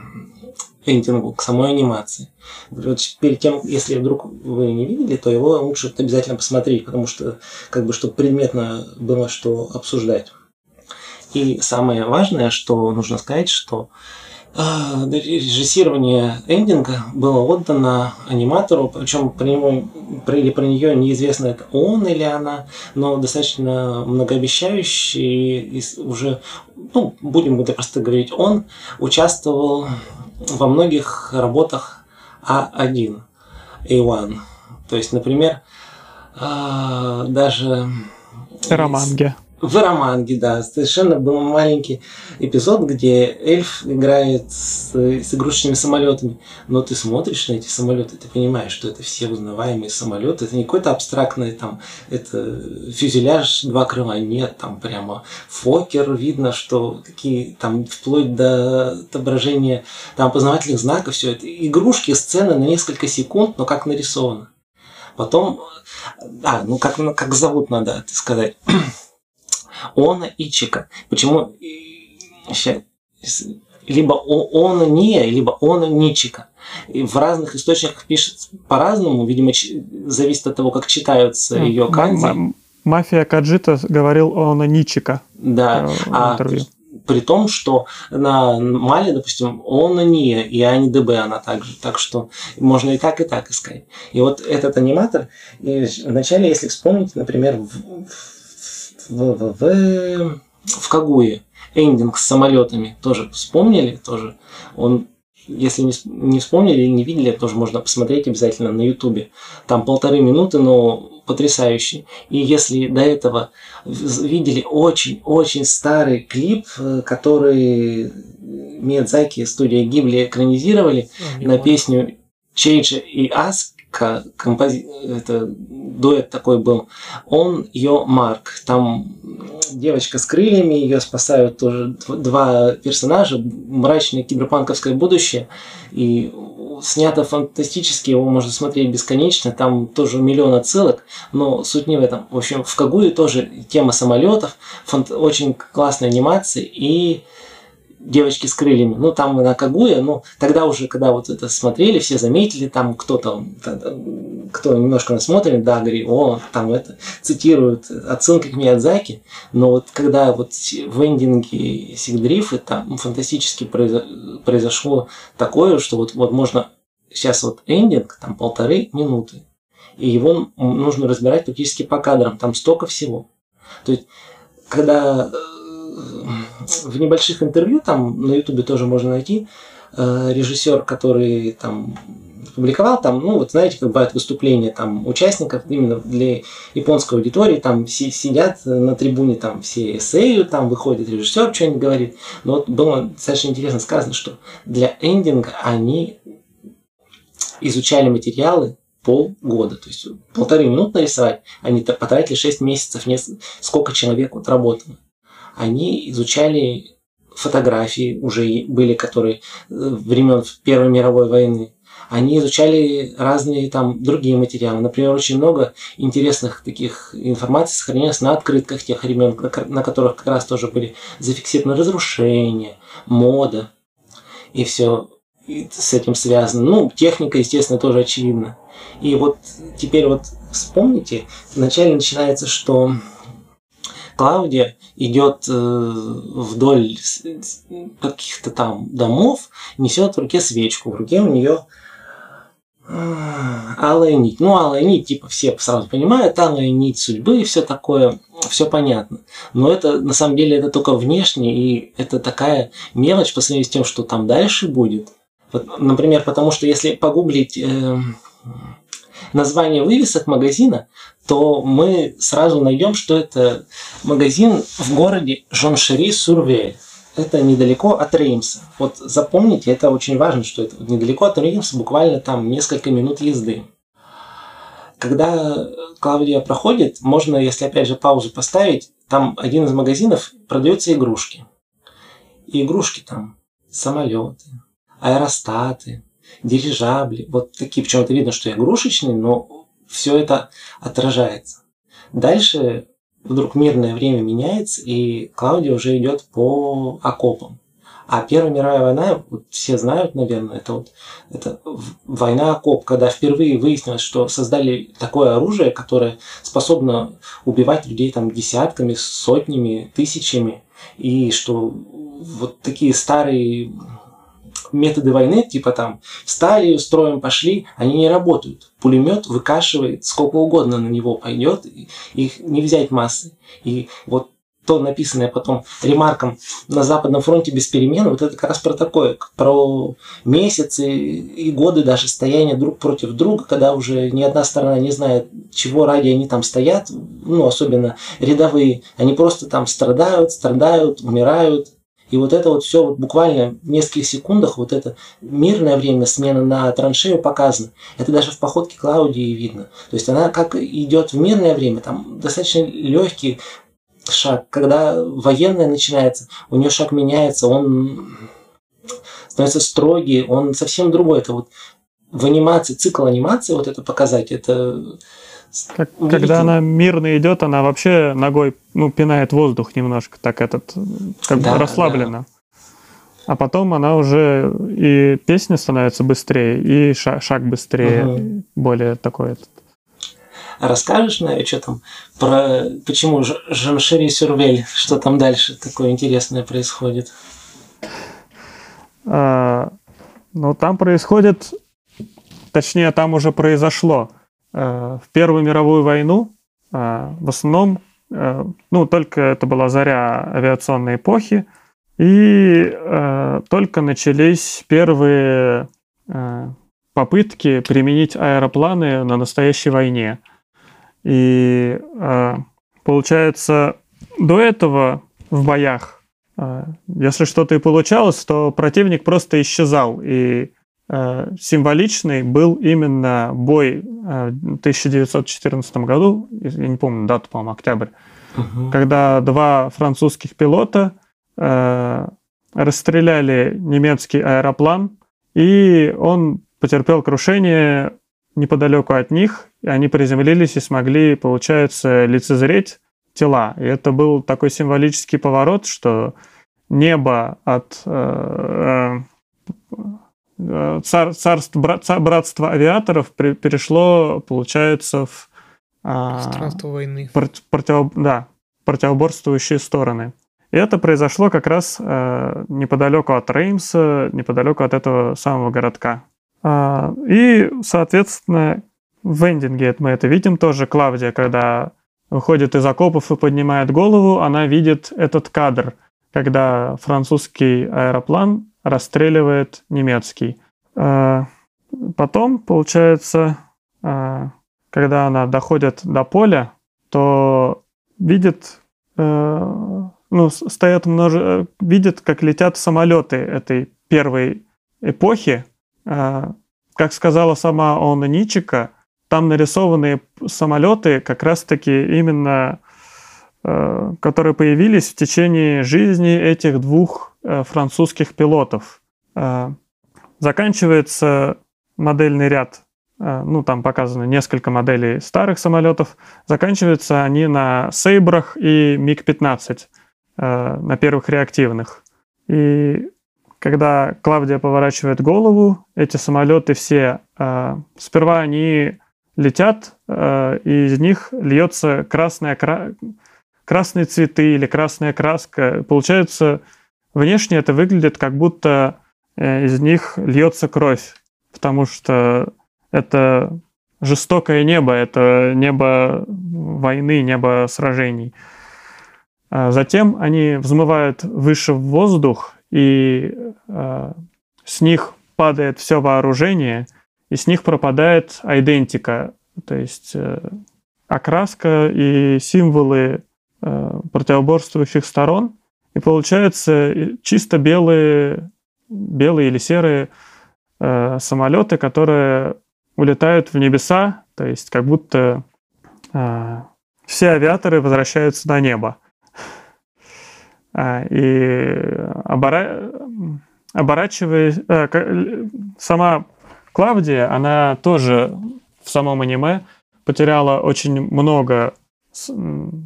эндингу, к самой анимации. Вот перед тем, если вдруг вы не видели, то его лучше обязательно посмотреть, потому что, как бы, чтобы предметно было что обсуждать. И самое важное, что нужно сказать, что режиссирование эндинга было отдано аниматору, причем про него или про нее неизвестно, это он или она, но достаточно многообещающий и уже, ну, будем это просто говорить, он участвовал во многих работах А1, A1. То есть, например, а, даже... Романге. В Романге, да. Совершенно был маленький эпизод, где эльф играет с, с игрушечными самолетами. Но ты смотришь на эти самолеты, ты понимаешь, что это все узнаваемые самолеты. Это не какой-то абстрактный там, это фюзеляж, два крыла. Нет, там прямо Фокер, видно, что какие там вплоть до отображения там познавательных знаков, все это. Игрушки, сцены на несколько секунд, но как нарисовано. Потом, а, ну как, ну, как зовут, надо сказать. Она и Чика. Почему либо он не, либо он не Чика. И в разных источниках пишет по-разному, видимо, зависит от того, как читаются ее канзи. Мафия Каджита говорил он Ничика. Да, а при том, что на Мале, допустим, он не, и Ани ДБ она также. Так что можно и так, и так искать. И вот этот аниматор, вначале, если вспомнить, например, в, в, в, в, в Кагуе. Эндинг с самолетами тоже вспомнили, тоже. Он, если не, не вспомнили или не видели, тоже можно посмотреть обязательно на Ютубе. Там полторы минуты, но потрясающий. И если до этого видели очень-очень старый клип, э, который Миядзаки, студия Гибли экранизировали на песню Чейджа и Аск, компози... это дуэт такой был, он, ее Марк. Там девочка с крыльями, ее спасают тоже два персонажа, мрачное киберпанковское будущее. И снято фантастически, его можно смотреть бесконечно, там тоже миллион отсылок, но суть не в этом. В общем, в Кагуе тоже тема самолетов, фант... очень классная анимация и девочки с крыльями. Ну, там на Кагуя, ну, тогда уже, когда вот это смотрели, все заметили, там кто-то, кто немножко насмотрен, да, говорит, о, там это, цитируют отсылки к Миядзаки, но вот когда вот в эндинге Сигдрифы там фантастически произошло такое, что вот, вот можно сейчас вот эндинг, там полторы минуты, и его нужно разбирать практически по кадрам, там столько всего. То есть, когда в небольших интервью, там на Ютубе тоже можно найти, э, режиссер, который там публиковал там, ну вот знаете, как бывают выступления там участников именно для японской аудитории, там си сидят на трибуне, там все эссею, там выходит режиссер, что-нибудь говорит. Но вот было достаточно интересно сказано, что для эндинга они изучали материалы полгода, то есть полторы минуты нарисовать, они потратили 6 месяцев, сколько человек вот работало они изучали фотографии, уже были, которые э, времен Первой мировой войны. Они изучали разные там другие материалы. Например, очень много интересных таких информаций сохранилось на открытках тех времен, на которых как раз тоже были зафиксированы разрушения, мода и все с этим связано. Ну, техника, естественно, тоже очевидна. И вот теперь вот вспомните, вначале начинается, что Клаудия идет э, вдоль каких-то там домов, несет в руке свечку. В руке у нее алая нить. Ну, алая нить, типа, все сразу понимают, алая нить судьбы и все такое, все понятно. Но это, на самом деле, это только внешне, и это такая мелочь по сравнению с тем, что там дальше будет. Вот, например, потому что если погуглить э, название вывесок магазина, то мы сразу найдем, что это магазин в городе Жоншери-Сурве это недалеко от Реймса. Вот запомните, это очень важно, что это недалеко от Реймса, буквально там несколько минут езды. Когда Клавдия проходит, можно, если опять же паузу поставить, там один из магазинов продаются игрушки. И игрушки там самолеты, аэростаты, дирижабли, вот такие, причем это видно, что игрушечные, но все это отражается. Дальше вдруг мирное время меняется, и Клаудия уже идет по окопам. А Первая мировая война, вот все знают, наверное, это вот это война окоп, когда впервые выяснилось, что создали такое оружие, которое способно убивать людей там десятками, сотнями, тысячами, и что вот такие старые методы войны, типа там встали, строим, пошли, они не работают. Пулемет выкашивает, сколько угодно на него пойдет, их не взять массы. И вот то написанное потом ремарком на Западном фронте без перемен, вот это как раз про такое, про месяцы и годы даже стояния друг против друга, когда уже ни одна сторона не знает, чего ради они там стоят, ну, особенно рядовые, они просто там страдают, страдают, умирают, и вот это вот все вот буквально в нескольких секундах, вот это мирное время смена на траншею показано. Это даже в походке Клаудии видно. То есть она как идет в мирное время, там достаточно легкий шаг. Когда военное начинается, у нее шаг меняется, он становится строгий, он совсем другой. Это вот в анимации, цикл анимации вот это показать, это как, когда она мирно идет, она вообще ногой ну, пинает воздух немножко, так этот, как да, бы расслабленно. Да. А потом она уже и песня становится быстрее, и шаг, шаг быстрее, угу. более такой этот. Расскажешь, Настя, что там про почему Жаншери Сюрвель, что там дальше такое интересное происходит? А, ну, там происходит, точнее, там уже произошло в Первую мировую войну э, в основном, э, ну, только это была заря авиационной эпохи, и только начались первые попытки применить аэропланы на настоящей войне. И получается, до этого в боях, если что-то и получалось, то противник просто исчезал, и Э, символичный был именно бой э, в 1914 году, я не помню дату, по-моему, октябрь, угу. когда два французских пилота э, расстреляли немецкий аэроплан, и он потерпел крушение неподалеку от них, и они приземлились и смогли, получается, лицезреть тела. И это был такой символический поворот, что небо от э, Э, цар, царство, братство авиаторов при, перешло, получается, в а, Странство войны. Против, да, противоборствующие стороны. И это произошло как раз э, неподалеку от Реймса, неподалеку от этого самого городка. А, и, соответственно, в эндинге мы это видим тоже. Клавдия, когда выходит из окопов и поднимает голову, она видит этот кадр, когда французский аэроплан расстреливает немецкий. А, потом, получается, а, когда она доходит до поля, то видит, э, ну, стоят множе... видит, как летят самолеты этой первой эпохи. А, как сказала сама Онна Ничика, там нарисованные самолеты как раз-таки именно Э, которые появились в течение жизни этих двух э, французских пилотов. Э, заканчивается модельный ряд, ну там показано несколько моделей старых самолетов, заканчиваются они на Сейбрах и МиГ-15, на первых реактивных. И когда Клавдия поворачивает голову, эти самолеты все, сперва они летят, и из них льется красная, красные цветы или красная краска. Получается, внешне это выглядит как будто э, из них льется кровь, потому что это жестокое небо, это небо войны, небо сражений. А затем они взмывают выше в воздух, и э, с них падает все вооружение, и с них пропадает идентика, то есть э, окраска и символы противоборствующих сторон, и получаются чисто белые, белые или серые э, самолеты, которые улетают в небеса, то есть как будто э, все авиаторы возвращаются на небо. А, и обора... оборачиваясь... Э, сама Клавдия, она тоже в самом аниме потеряла очень много...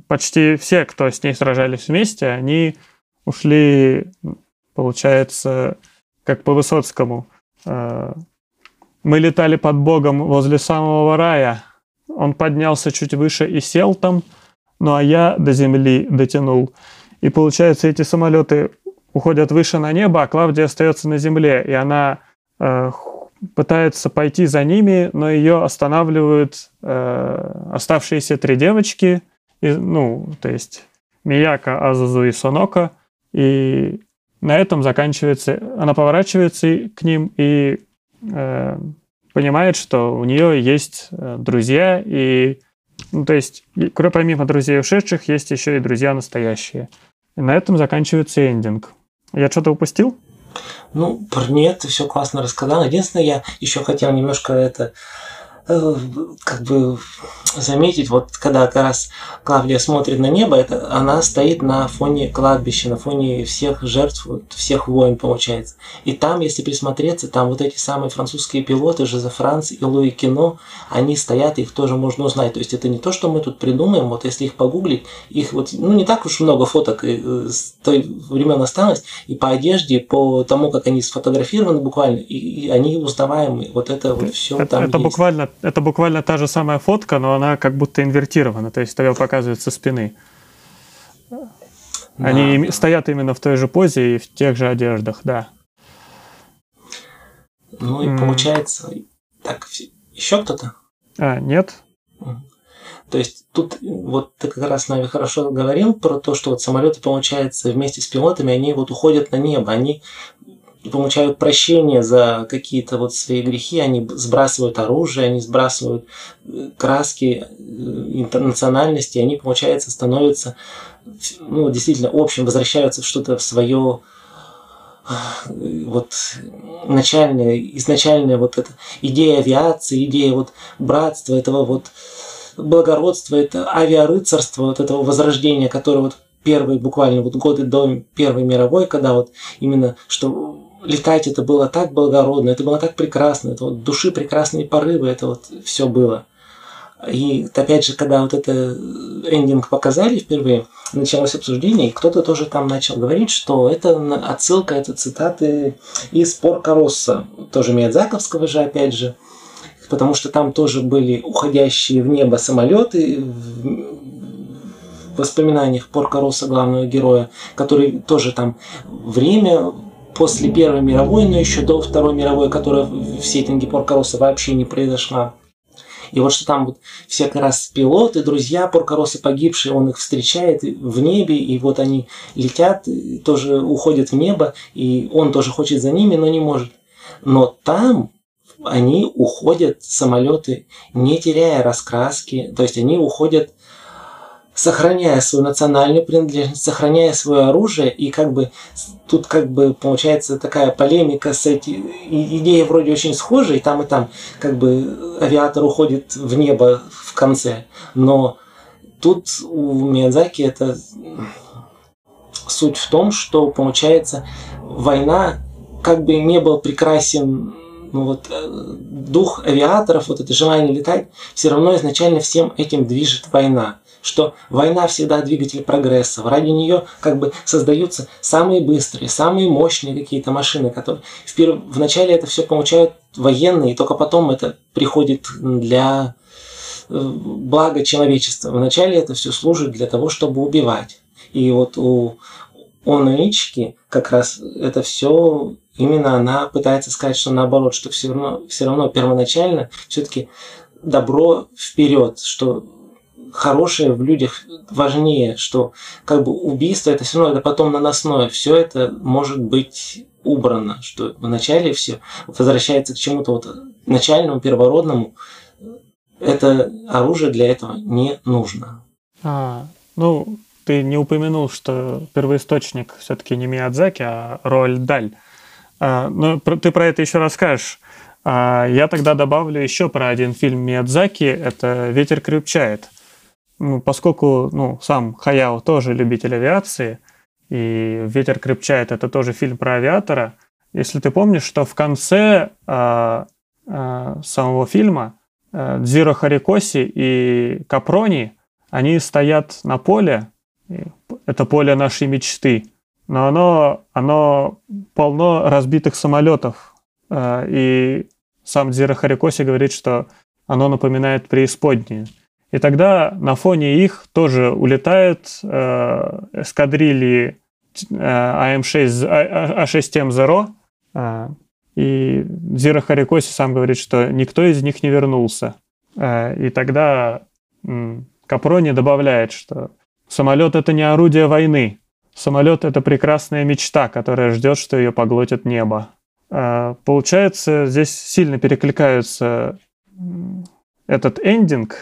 Почти все, кто с ней сражались вместе, они ушли, получается, как по Высоцкому. Э, Мы летали под Богом возле самого рая. Он поднялся чуть выше и сел там, ну а я до земли дотянул. И получается, эти самолеты уходят выше на небо, а Клавдия остается на земле, и она э, пытается пойти за ними, но ее останавливают э, оставшиеся три девочки, и, ну, то есть Мияка, Азузу и Сонока, и на этом заканчивается, она поворачивается к ним и э, понимает, что у нее есть э, друзья, и, ну, то есть, помимо друзей ушедших, есть еще и друзья настоящие. И на этом заканчивается эндинг. Я что-то упустил? Ну, нет, ты все классно рассказал. Единственное, я еще хотел немножко это Э, как бы заметить, вот когда как раз Клавдия смотрит на небо, это она стоит на фоне кладбища, на фоне всех жертв, всех войн, получается. И там, если присмотреться, там вот эти самые французские пилоты, Жозе Франц и Луи Кино, они стоят, их тоже можно узнать. То есть это не то, что мы тут придумаем, вот если их погуглить, их вот, ну не так уж много фоток э, с той времен осталось, и по одежде, по тому, как они сфотографированы буквально, и, и они узнаваемые. Вот это вот все это, там это есть. буквально это буквально та же самая фотка, но она как будто инвертирована, то есть ее показывают со спины. Да. Они стоят именно в той же позе и в тех же одеждах, да. Ну и mm. получается, так, еще кто-то? А, нет. То есть тут вот ты как раз Нави хорошо говорил про то, что вот самолеты, получается, вместе с пилотами, они вот уходят на небо, они получают прощение за какие-то вот свои грехи, они сбрасывают оружие, они сбрасывают э, краски э, национальности, они, получается, становятся, ну, действительно, общим, возвращаются в что-то в свое э, вот начальная, изначальная вот эта идея авиации, идея вот братства, этого вот благородства, это авиарыцарство, вот этого возрождения, которое вот первые буквально вот годы до Первой мировой, когда вот именно что летать это было так благородно, это было так прекрасно, это вот души прекрасные порывы, это вот все было. И опять же, когда вот это эндинг показали впервые, началось обсуждение, и кто-то тоже там начал говорить, что это отсылка, это цитаты из Порка Росса, тоже Миядзаковского же, опять же, потому что там тоже были уходящие в небо самолеты, в воспоминаниях Порка Росса, главного героя, который тоже там время после Первой мировой, но еще до Второй мировой, которая в сеттинге Поркороса вообще не произошла. И вот что там вот все как раз пилоты, друзья Поркороса погибшие, он их встречает в небе, и вот они летят, тоже уходят в небо, и он тоже хочет за ними, но не может. Но там они уходят, самолеты, не теряя раскраски, то есть они уходят сохраняя свою национальную принадлежность, сохраняя свое оружие, и как бы тут как бы получается такая полемика с эти идеи вроде очень схожие, там и там как бы авиатор уходит в небо в конце, но тут у Миядзаки это суть в том, что получается война как бы не был прекрасен ну вот э, дух авиаторов, вот это желание летать, все равно изначально всем этим движет война что война всегда двигатель прогресса. Ради нее как бы создаются самые быстрые, самые мощные какие-то машины, которые вперв... вначале это все получают военные, и только потом это приходит для благо человечества. Вначале это все служит для того, чтобы убивать. И вот у Онуички как раз это все именно она пытается сказать, что наоборот, что все равно, все равно первоначально все-таки добро вперед, что хорошее в людях важнее, что как бы убийство это все равно это потом наносное, все это может быть убрано, что вначале все возвращается к чему-то вот начальному, первородному, это оружие для этого не нужно. А, ну, ты не упомянул, что первоисточник все-таки не Миядзаки, а Роальд Даль. А, ну, ты про это еще расскажешь. А я тогда добавлю еще про один фильм Миядзаки, это «Ветер крепчает». Ну, поскольку ну, сам Хаяо тоже любитель авиации, и «Ветер крепчает» — это тоже фильм про авиатора, если ты помнишь, что в конце а, а, самого фильма а, Дзиро Харикоси и Капрони, они стоят на поле, это поле нашей мечты, но оно, оно полно разбитых самолетов. А, и сам Дзира Харикоси говорит, что оно напоминает преисподнюю. И тогда на фоне их тоже улетают э, эскадрильи э, АМ6, А6М0, э, и Дзира Харикоси сам говорит, что никто из них не вернулся. Э, и тогда э, Капрони добавляет, что самолет — это не орудие войны, Самолет — это прекрасная мечта, которая ждет, что ее поглотит небо. А, получается, здесь сильно перекликаются этот эндинг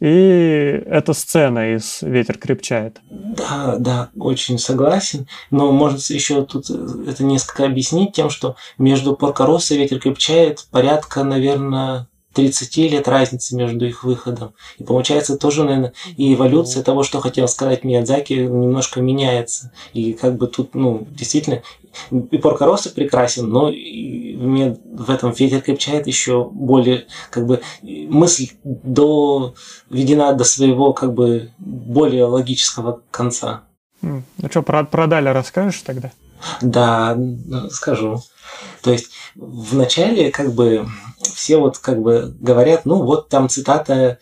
и эта сцена из «Ветер крепчает». Да, да, очень согласен. Но можно еще тут это несколько объяснить тем, что между Поркоросо и «Ветер крепчает» порядка, наверное, 30 лет разницы между их выходом. И получается тоже, наверное, и эволюция того, что хотел сказать Миядзаки, немножко меняется. И как бы тут, ну, действительно, и Поркороса прекрасен, но и мне в этом ветер крепчает еще более, как бы, мысль доведена до своего, как бы, более логического конца. Ну что, про, про Даля расскажешь тогда? Да, скажу. То есть в начале как бы все вот как бы говорят, ну вот там цитата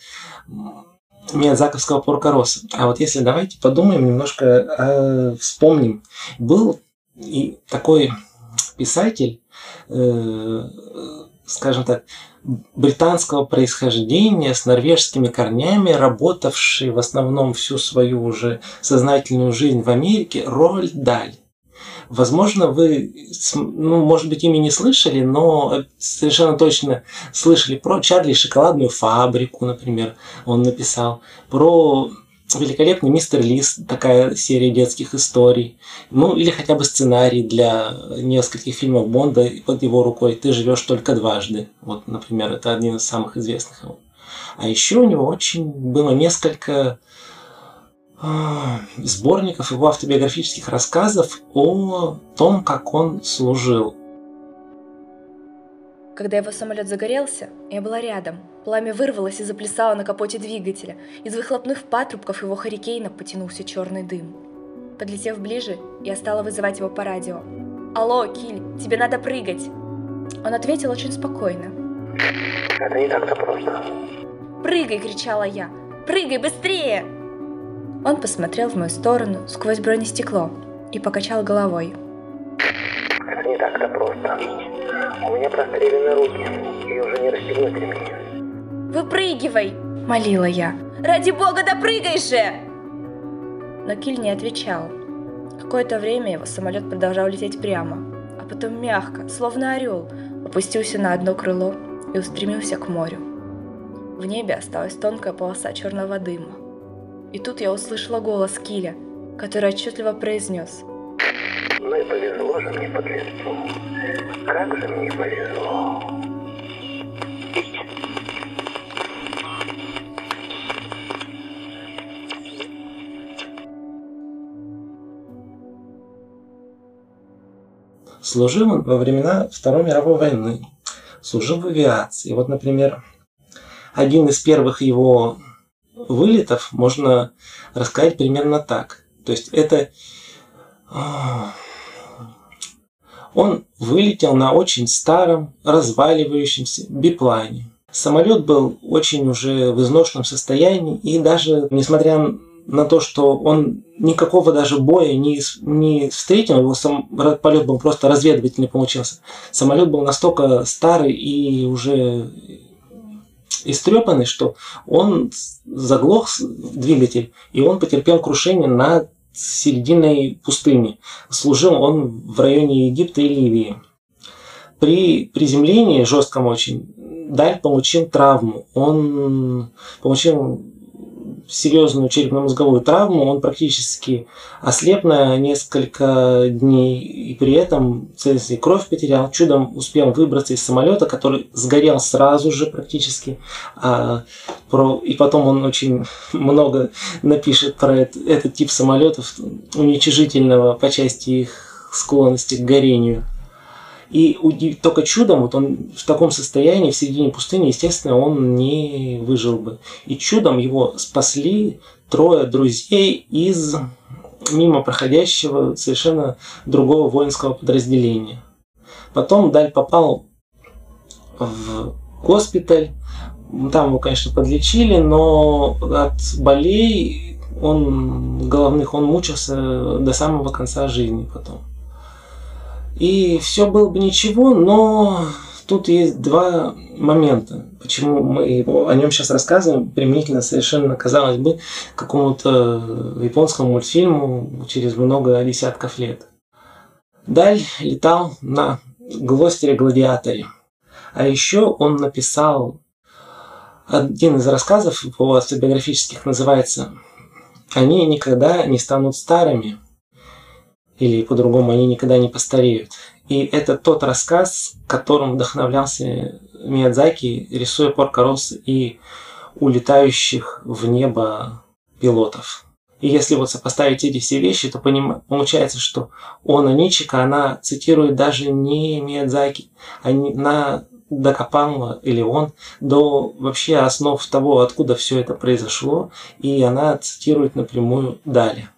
Миядзаковского Поркороса. А вот если давайте подумаем немножко, э, вспомним. Был и такой писатель, э, скажем так, британского происхождения с норвежскими корнями, работавший в основном всю свою уже сознательную жизнь в Америке, Рольд Даль. Возможно, вы, ну, может быть, ими не слышали, но совершенно точно слышали про Чарли шоколадную фабрику, например, он написал, про великолепный мистер Лис, такая серия детских историй, ну или хотя бы сценарий для нескольких фильмов Бонда под его рукой «Ты живешь только дважды». Вот, например, это один из самых известных его. А еще у него очень было несколько сборников его автобиографических рассказов о том, как он служил. Когда его самолет загорелся, я была рядом. Пламя вырвалось и заплясало на капоте двигателя. Из выхлопных патрубков его харикейна потянулся черный дым. Подлетев ближе, я стала вызывать его по радио. «Алло, Киль, тебе надо прыгать!» Он ответил очень спокойно. «Это не так-то просто». «Прыгай!» – кричала я. «Прыгай быстрее!» Он посмотрел в мою сторону сквозь бронестекло и покачал головой. Это не так-то просто. У меня прострелены руки, и уже не расстегнуть ремни. «Выпрыгивай!» – молила я. «Ради бога, допрыгай же!» Но Киль не отвечал. Какое-то время его самолет продолжал лететь прямо, а потом мягко, словно орел, опустился на одно крыло и устремился к морю. В небе осталась тонкая полоса черного дыма. И тут я услышала голос Киля, который отчетливо произнес. Ну и повезло же мне подлецу. Как же мне повезло. Служил он во времена Второй мировой войны. Служил в авиации. Вот, например, один из первых его вылетов можно рассказать примерно так. То есть это а, он вылетел на очень старом разваливающемся биплане. Самолет был очень уже в изношенном состоянии, и даже несмотря на то, что он никакого даже боя не, не встретил, его сам, полет был просто разведывательный получился. Самолет был настолько старый и уже истрепанный, что он заглох двигатель, и он потерпел крушение над серединой пустыни. Служил он в районе Египта и Ливии. При приземлении, жестком очень, Даль получил травму. Он получил серьезную черепно-мозговую травму, он практически ослеп на несколько дней, и при этом если кровь потерял, чудом успел выбраться из самолета, который сгорел сразу же практически, а, про, и потом он очень [laughs] много напишет про это, этот тип самолетов уничижительного по части их склонности к горению. И только чудом, вот он в таком состоянии, в середине пустыни, естественно, он не выжил бы. И чудом его спасли трое друзей из мимо проходящего совершенно другого воинского подразделения. Потом Даль попал в госпиталь, там его, конечно, подлечили, но от болей он, головных он мучился до самого конца жизни потом. И все было бы ничего, но тут есть два момента, почему мы о нем сейчас рассказываем, применительно совершенно, казалось бы, какому-то японскому мультфильму через много десятков лет. Даль летал на Глостере Гладиаторе. А еще он написал один из рассказов его автобиографических, называется «Они никогда не станут старыми», или по-другому они никогда не постареют. И это тот рассказ, которым вдохновлялся Миядзаки, рисуя Порко Росс и улетающих в небо пилотов. И если вот сопоставить эти все вещи, то поним... получается, что Она Ничика, она цитирует даже не Миядзаки, а она докопала, или он, до вообще основ того, откуда все это произошло, и она цитирует напрямую далее.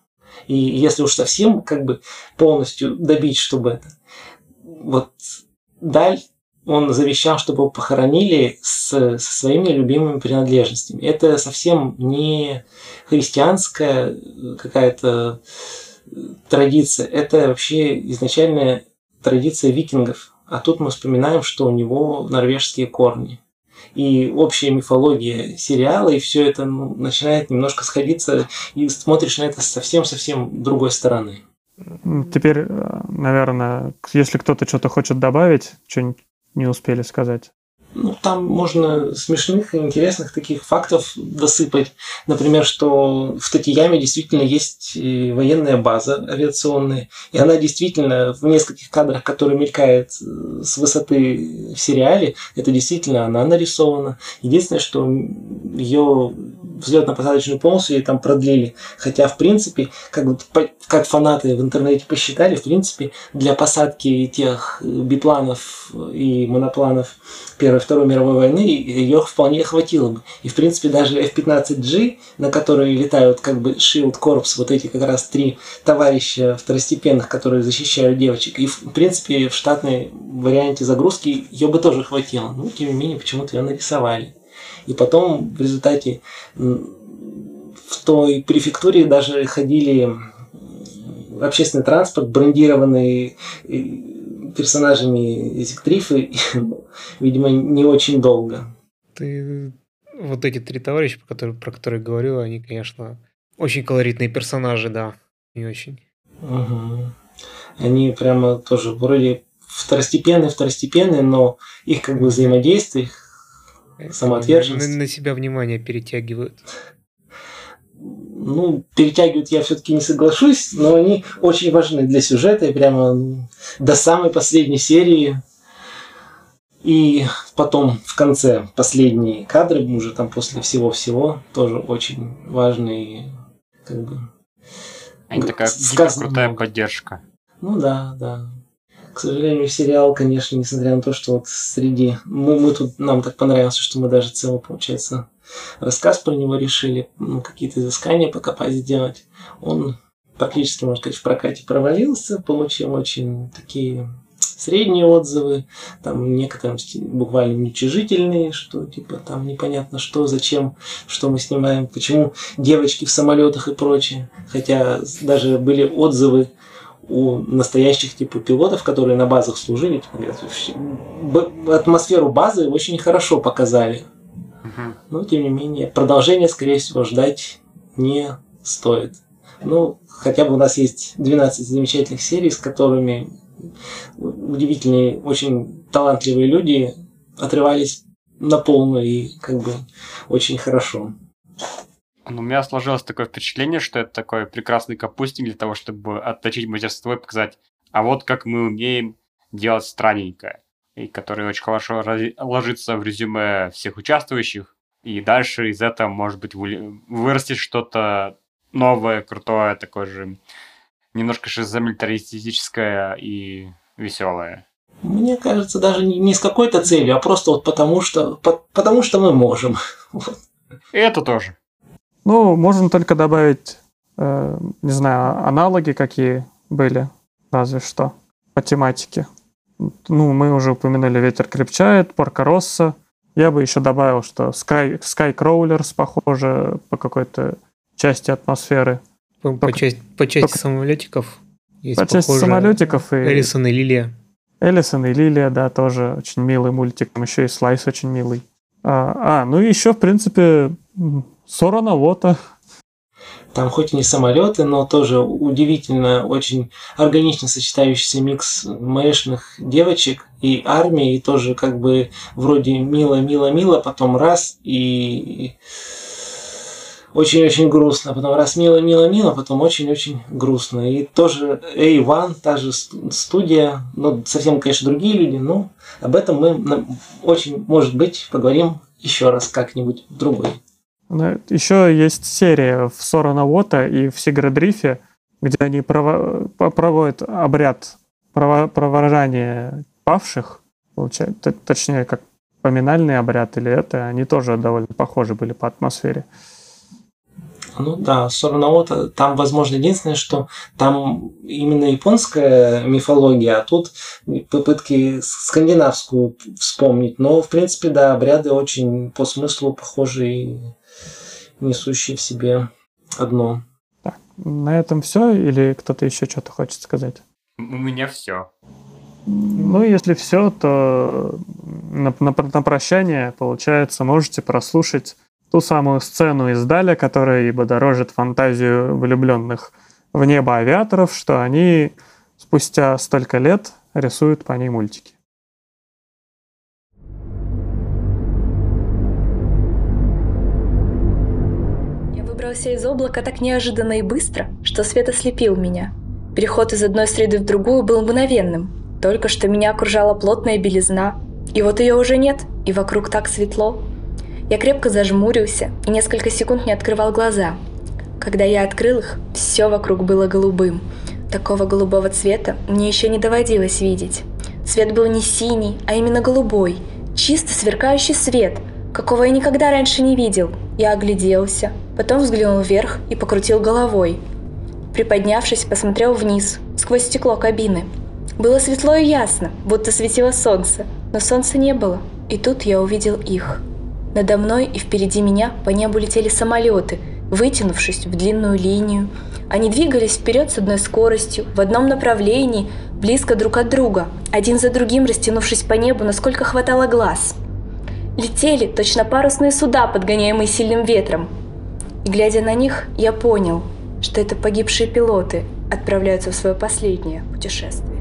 И если уж совсем как бы полностью добить, чтобы это... Вот Даль, он завещал, чтобы его похоронили с, со своими любимыми принадлежностями. Это совсем не христианская какая-то традиция. Это вообще изначальная традиция викингов. А тут мы вспоминаем, что у него норвежские корни и общая мифология сериала, и все это ну, начинает немножко сходиться, и смотришь на это совсем-совсем другой стороны. Теперь, э, наверное, если кто-то что-то хочет добавить, что-нибудь не успели сказать. Ну, там можно смешных и интересных таких фактов досыпать. Например, что в Татияме действительно есть военная база авиационная, и она действительно в нескольких кадрах, которые мелькает э, с высоты в сериале, это действительно она нарисована. Единственное, что ее взлетно-посадочную полосу ей там продлили. Хотя, в принципе, как, как фанаты в интернете посчитали, в принципе, для посадки тех бипланов и монопланов Первой и Второй мировой войны ее вполне хватило бы. И, в принципе, даже F-15G, на которые летают как бы Shield Corps, вот эти как раз три товарища второстепенных, которые защищают девочек, и, в принципе, в штатной варианте загрузки ее бы тоже хватило. Но, тем не менее, почему-то ее нарисовали. И потом в результате в той префектуре даже ходили общественный транспорт, брендированный персонажами Зигтрифы, [laughs] видимо, не очень долго. Ты вот эти три товарища, про которые, про которые говорил, они, конечно, очень колоритные персонажи, да, не очень. Угу. Они прямо тоже вроде второстепенные, второстепенные, но их как бы взаимодействие, их самоотверженность. На, на себя внимание перетягивают. Ну, перетягивают я все-таки не соглашусь, но они очень важны для сюжета и прямо до самой последней серии. И потом в конце последние кадры, уже там после всего-всего, тоже очень важные, как бы... Они такая крутая поддержка. Ну да, да. К сожалению, сериал, конечно, несмотря на то, что вот среди... Мы, мы тут, нам так понравился, что мы даже целый, получается, рассказ про него решили, ну, какие-то изыскания покопать сделать. Он практически, можно сказать, в прокате провалился, получил очень такие средние отзывы, там некоторым буквально уничижительные, что типа там непонятно что, зачем, что мы снимаем, почему девочки в самолетах и прочее. Хотя даже были отзывы у настоящих типа пилотов, которые на базах служили, типа, атмосферу базы очень хорошо показали. Но тем не менее, продолжение, скорее всего, ждать не стоит. Ну, хотя бы у нас есть 12 замечательных серий, с которыми удивительные, очень талантливые люди отрывались на полную и как бы очень хорошо. Ну, у меня сложилось такое впечатление, что это такой прекрасный капустник для того, чтобы отточить мастерство и показать, а вот как мы умеем делать странненькое, и который очень хорошо ложится в резюме всех участвующих, и дальше из этого, может быть, вырастет что-то новое, крутое, такое же немножко шизомилитаристическое и веселое. Мне кажется, даже не с какой-то целью, а просто вот потому что, по, потому что мы можем. [laughs] И это тоже. Ну, можно только добавить, э, не знаю, аналоги какие были, разве что, по тематике. Ну, мы уже упомянули «Ветер крепчает», «Порка Росса». Я бы еще добавил, что Sky, Sky Crawlers, похоже, по какой-то части атмосферы. По, только, по, части, по части только, самолетиков есть По части самолетиков и... Элисон и Лилия. Элисон и Лилия, да, тоже очень милый мультик. Там еще и Слайс очень милый. А, а ну и еще, в принципе, Сорона Вота. Там хоть и не самолеты, но тоже удивительно, очень органично сочетающийся микс мэшных девочек и армии, и тоже как бы вроде мило-мило-мило, потом раз и очень-очень грустно, потом раз мило-мило-мило, потом очень-очень грустно. И тоже A1, та же студия, ну, совсем, конечно, другие люди, но об этом мы очень, может быть, поговорим еще раз как-нибудь в другой. Ну, еще есть серия в Сорона Вота и в Сиградрифе, где они прово- проводят обряд прово- провожания павших, получается, точнее, как поминальный обряд или это, они тоже довольно похожи были по атмосфере. Ну да, Сорнаота, там, возможно, единственное, что там именно японская мифология, а тут попытки скандинавскую вспомнить. Но, в принципе, да, обряды очень по смыслу похожи и несущие в себе одно. Так, на этом все или кто-то еще что-то хочет сказать? У меня все. Ну, если все, то на, на, на прощание, получается, можете прослушать ту самую сцену из Даля, которая ибо дорожит фантазию влюбленных в небо авиаторов, что они спустя столько лет рисуют по ней мультики. Выбрался из облака так неожиданно и быстро, что свет ослепил меня. Переход из одной среды в другую был мгновенным. Только что меня окружала плотная белизна, и вот ее уже нет, и вокруг так светло, я крепко зажмурился и несколько секунд не открывал глаза. Когда я открыл их, все вокруг было голубым. Такого голубого цвета мне еще не доводилось видеть. Цвет был не синий, а именно голубой, чисто сверкающий свет, какого я никогда раньше не видел. Я огляделся, потом взглянул вверх и покрутил головой. Приподнявшись, посмотрел вниз, сквозь стекло кабины. Было светло и ясно, будто светило солнце, но солнца не было. И тут я увидел их. Надо мной и впереди меня по небу летели самолеты, вытянувшись в длинную линию. Они двигались вперед с одной скоростью, в одном направлении, близко друг от друга, один за другим растянувшись по небу, насколько хватало глаз. Летели точно парусные суда, подгоняемые сильным ветром. И глядя на них, я понял, что это погибшие пилоты отправляются в свое последнее путешествие.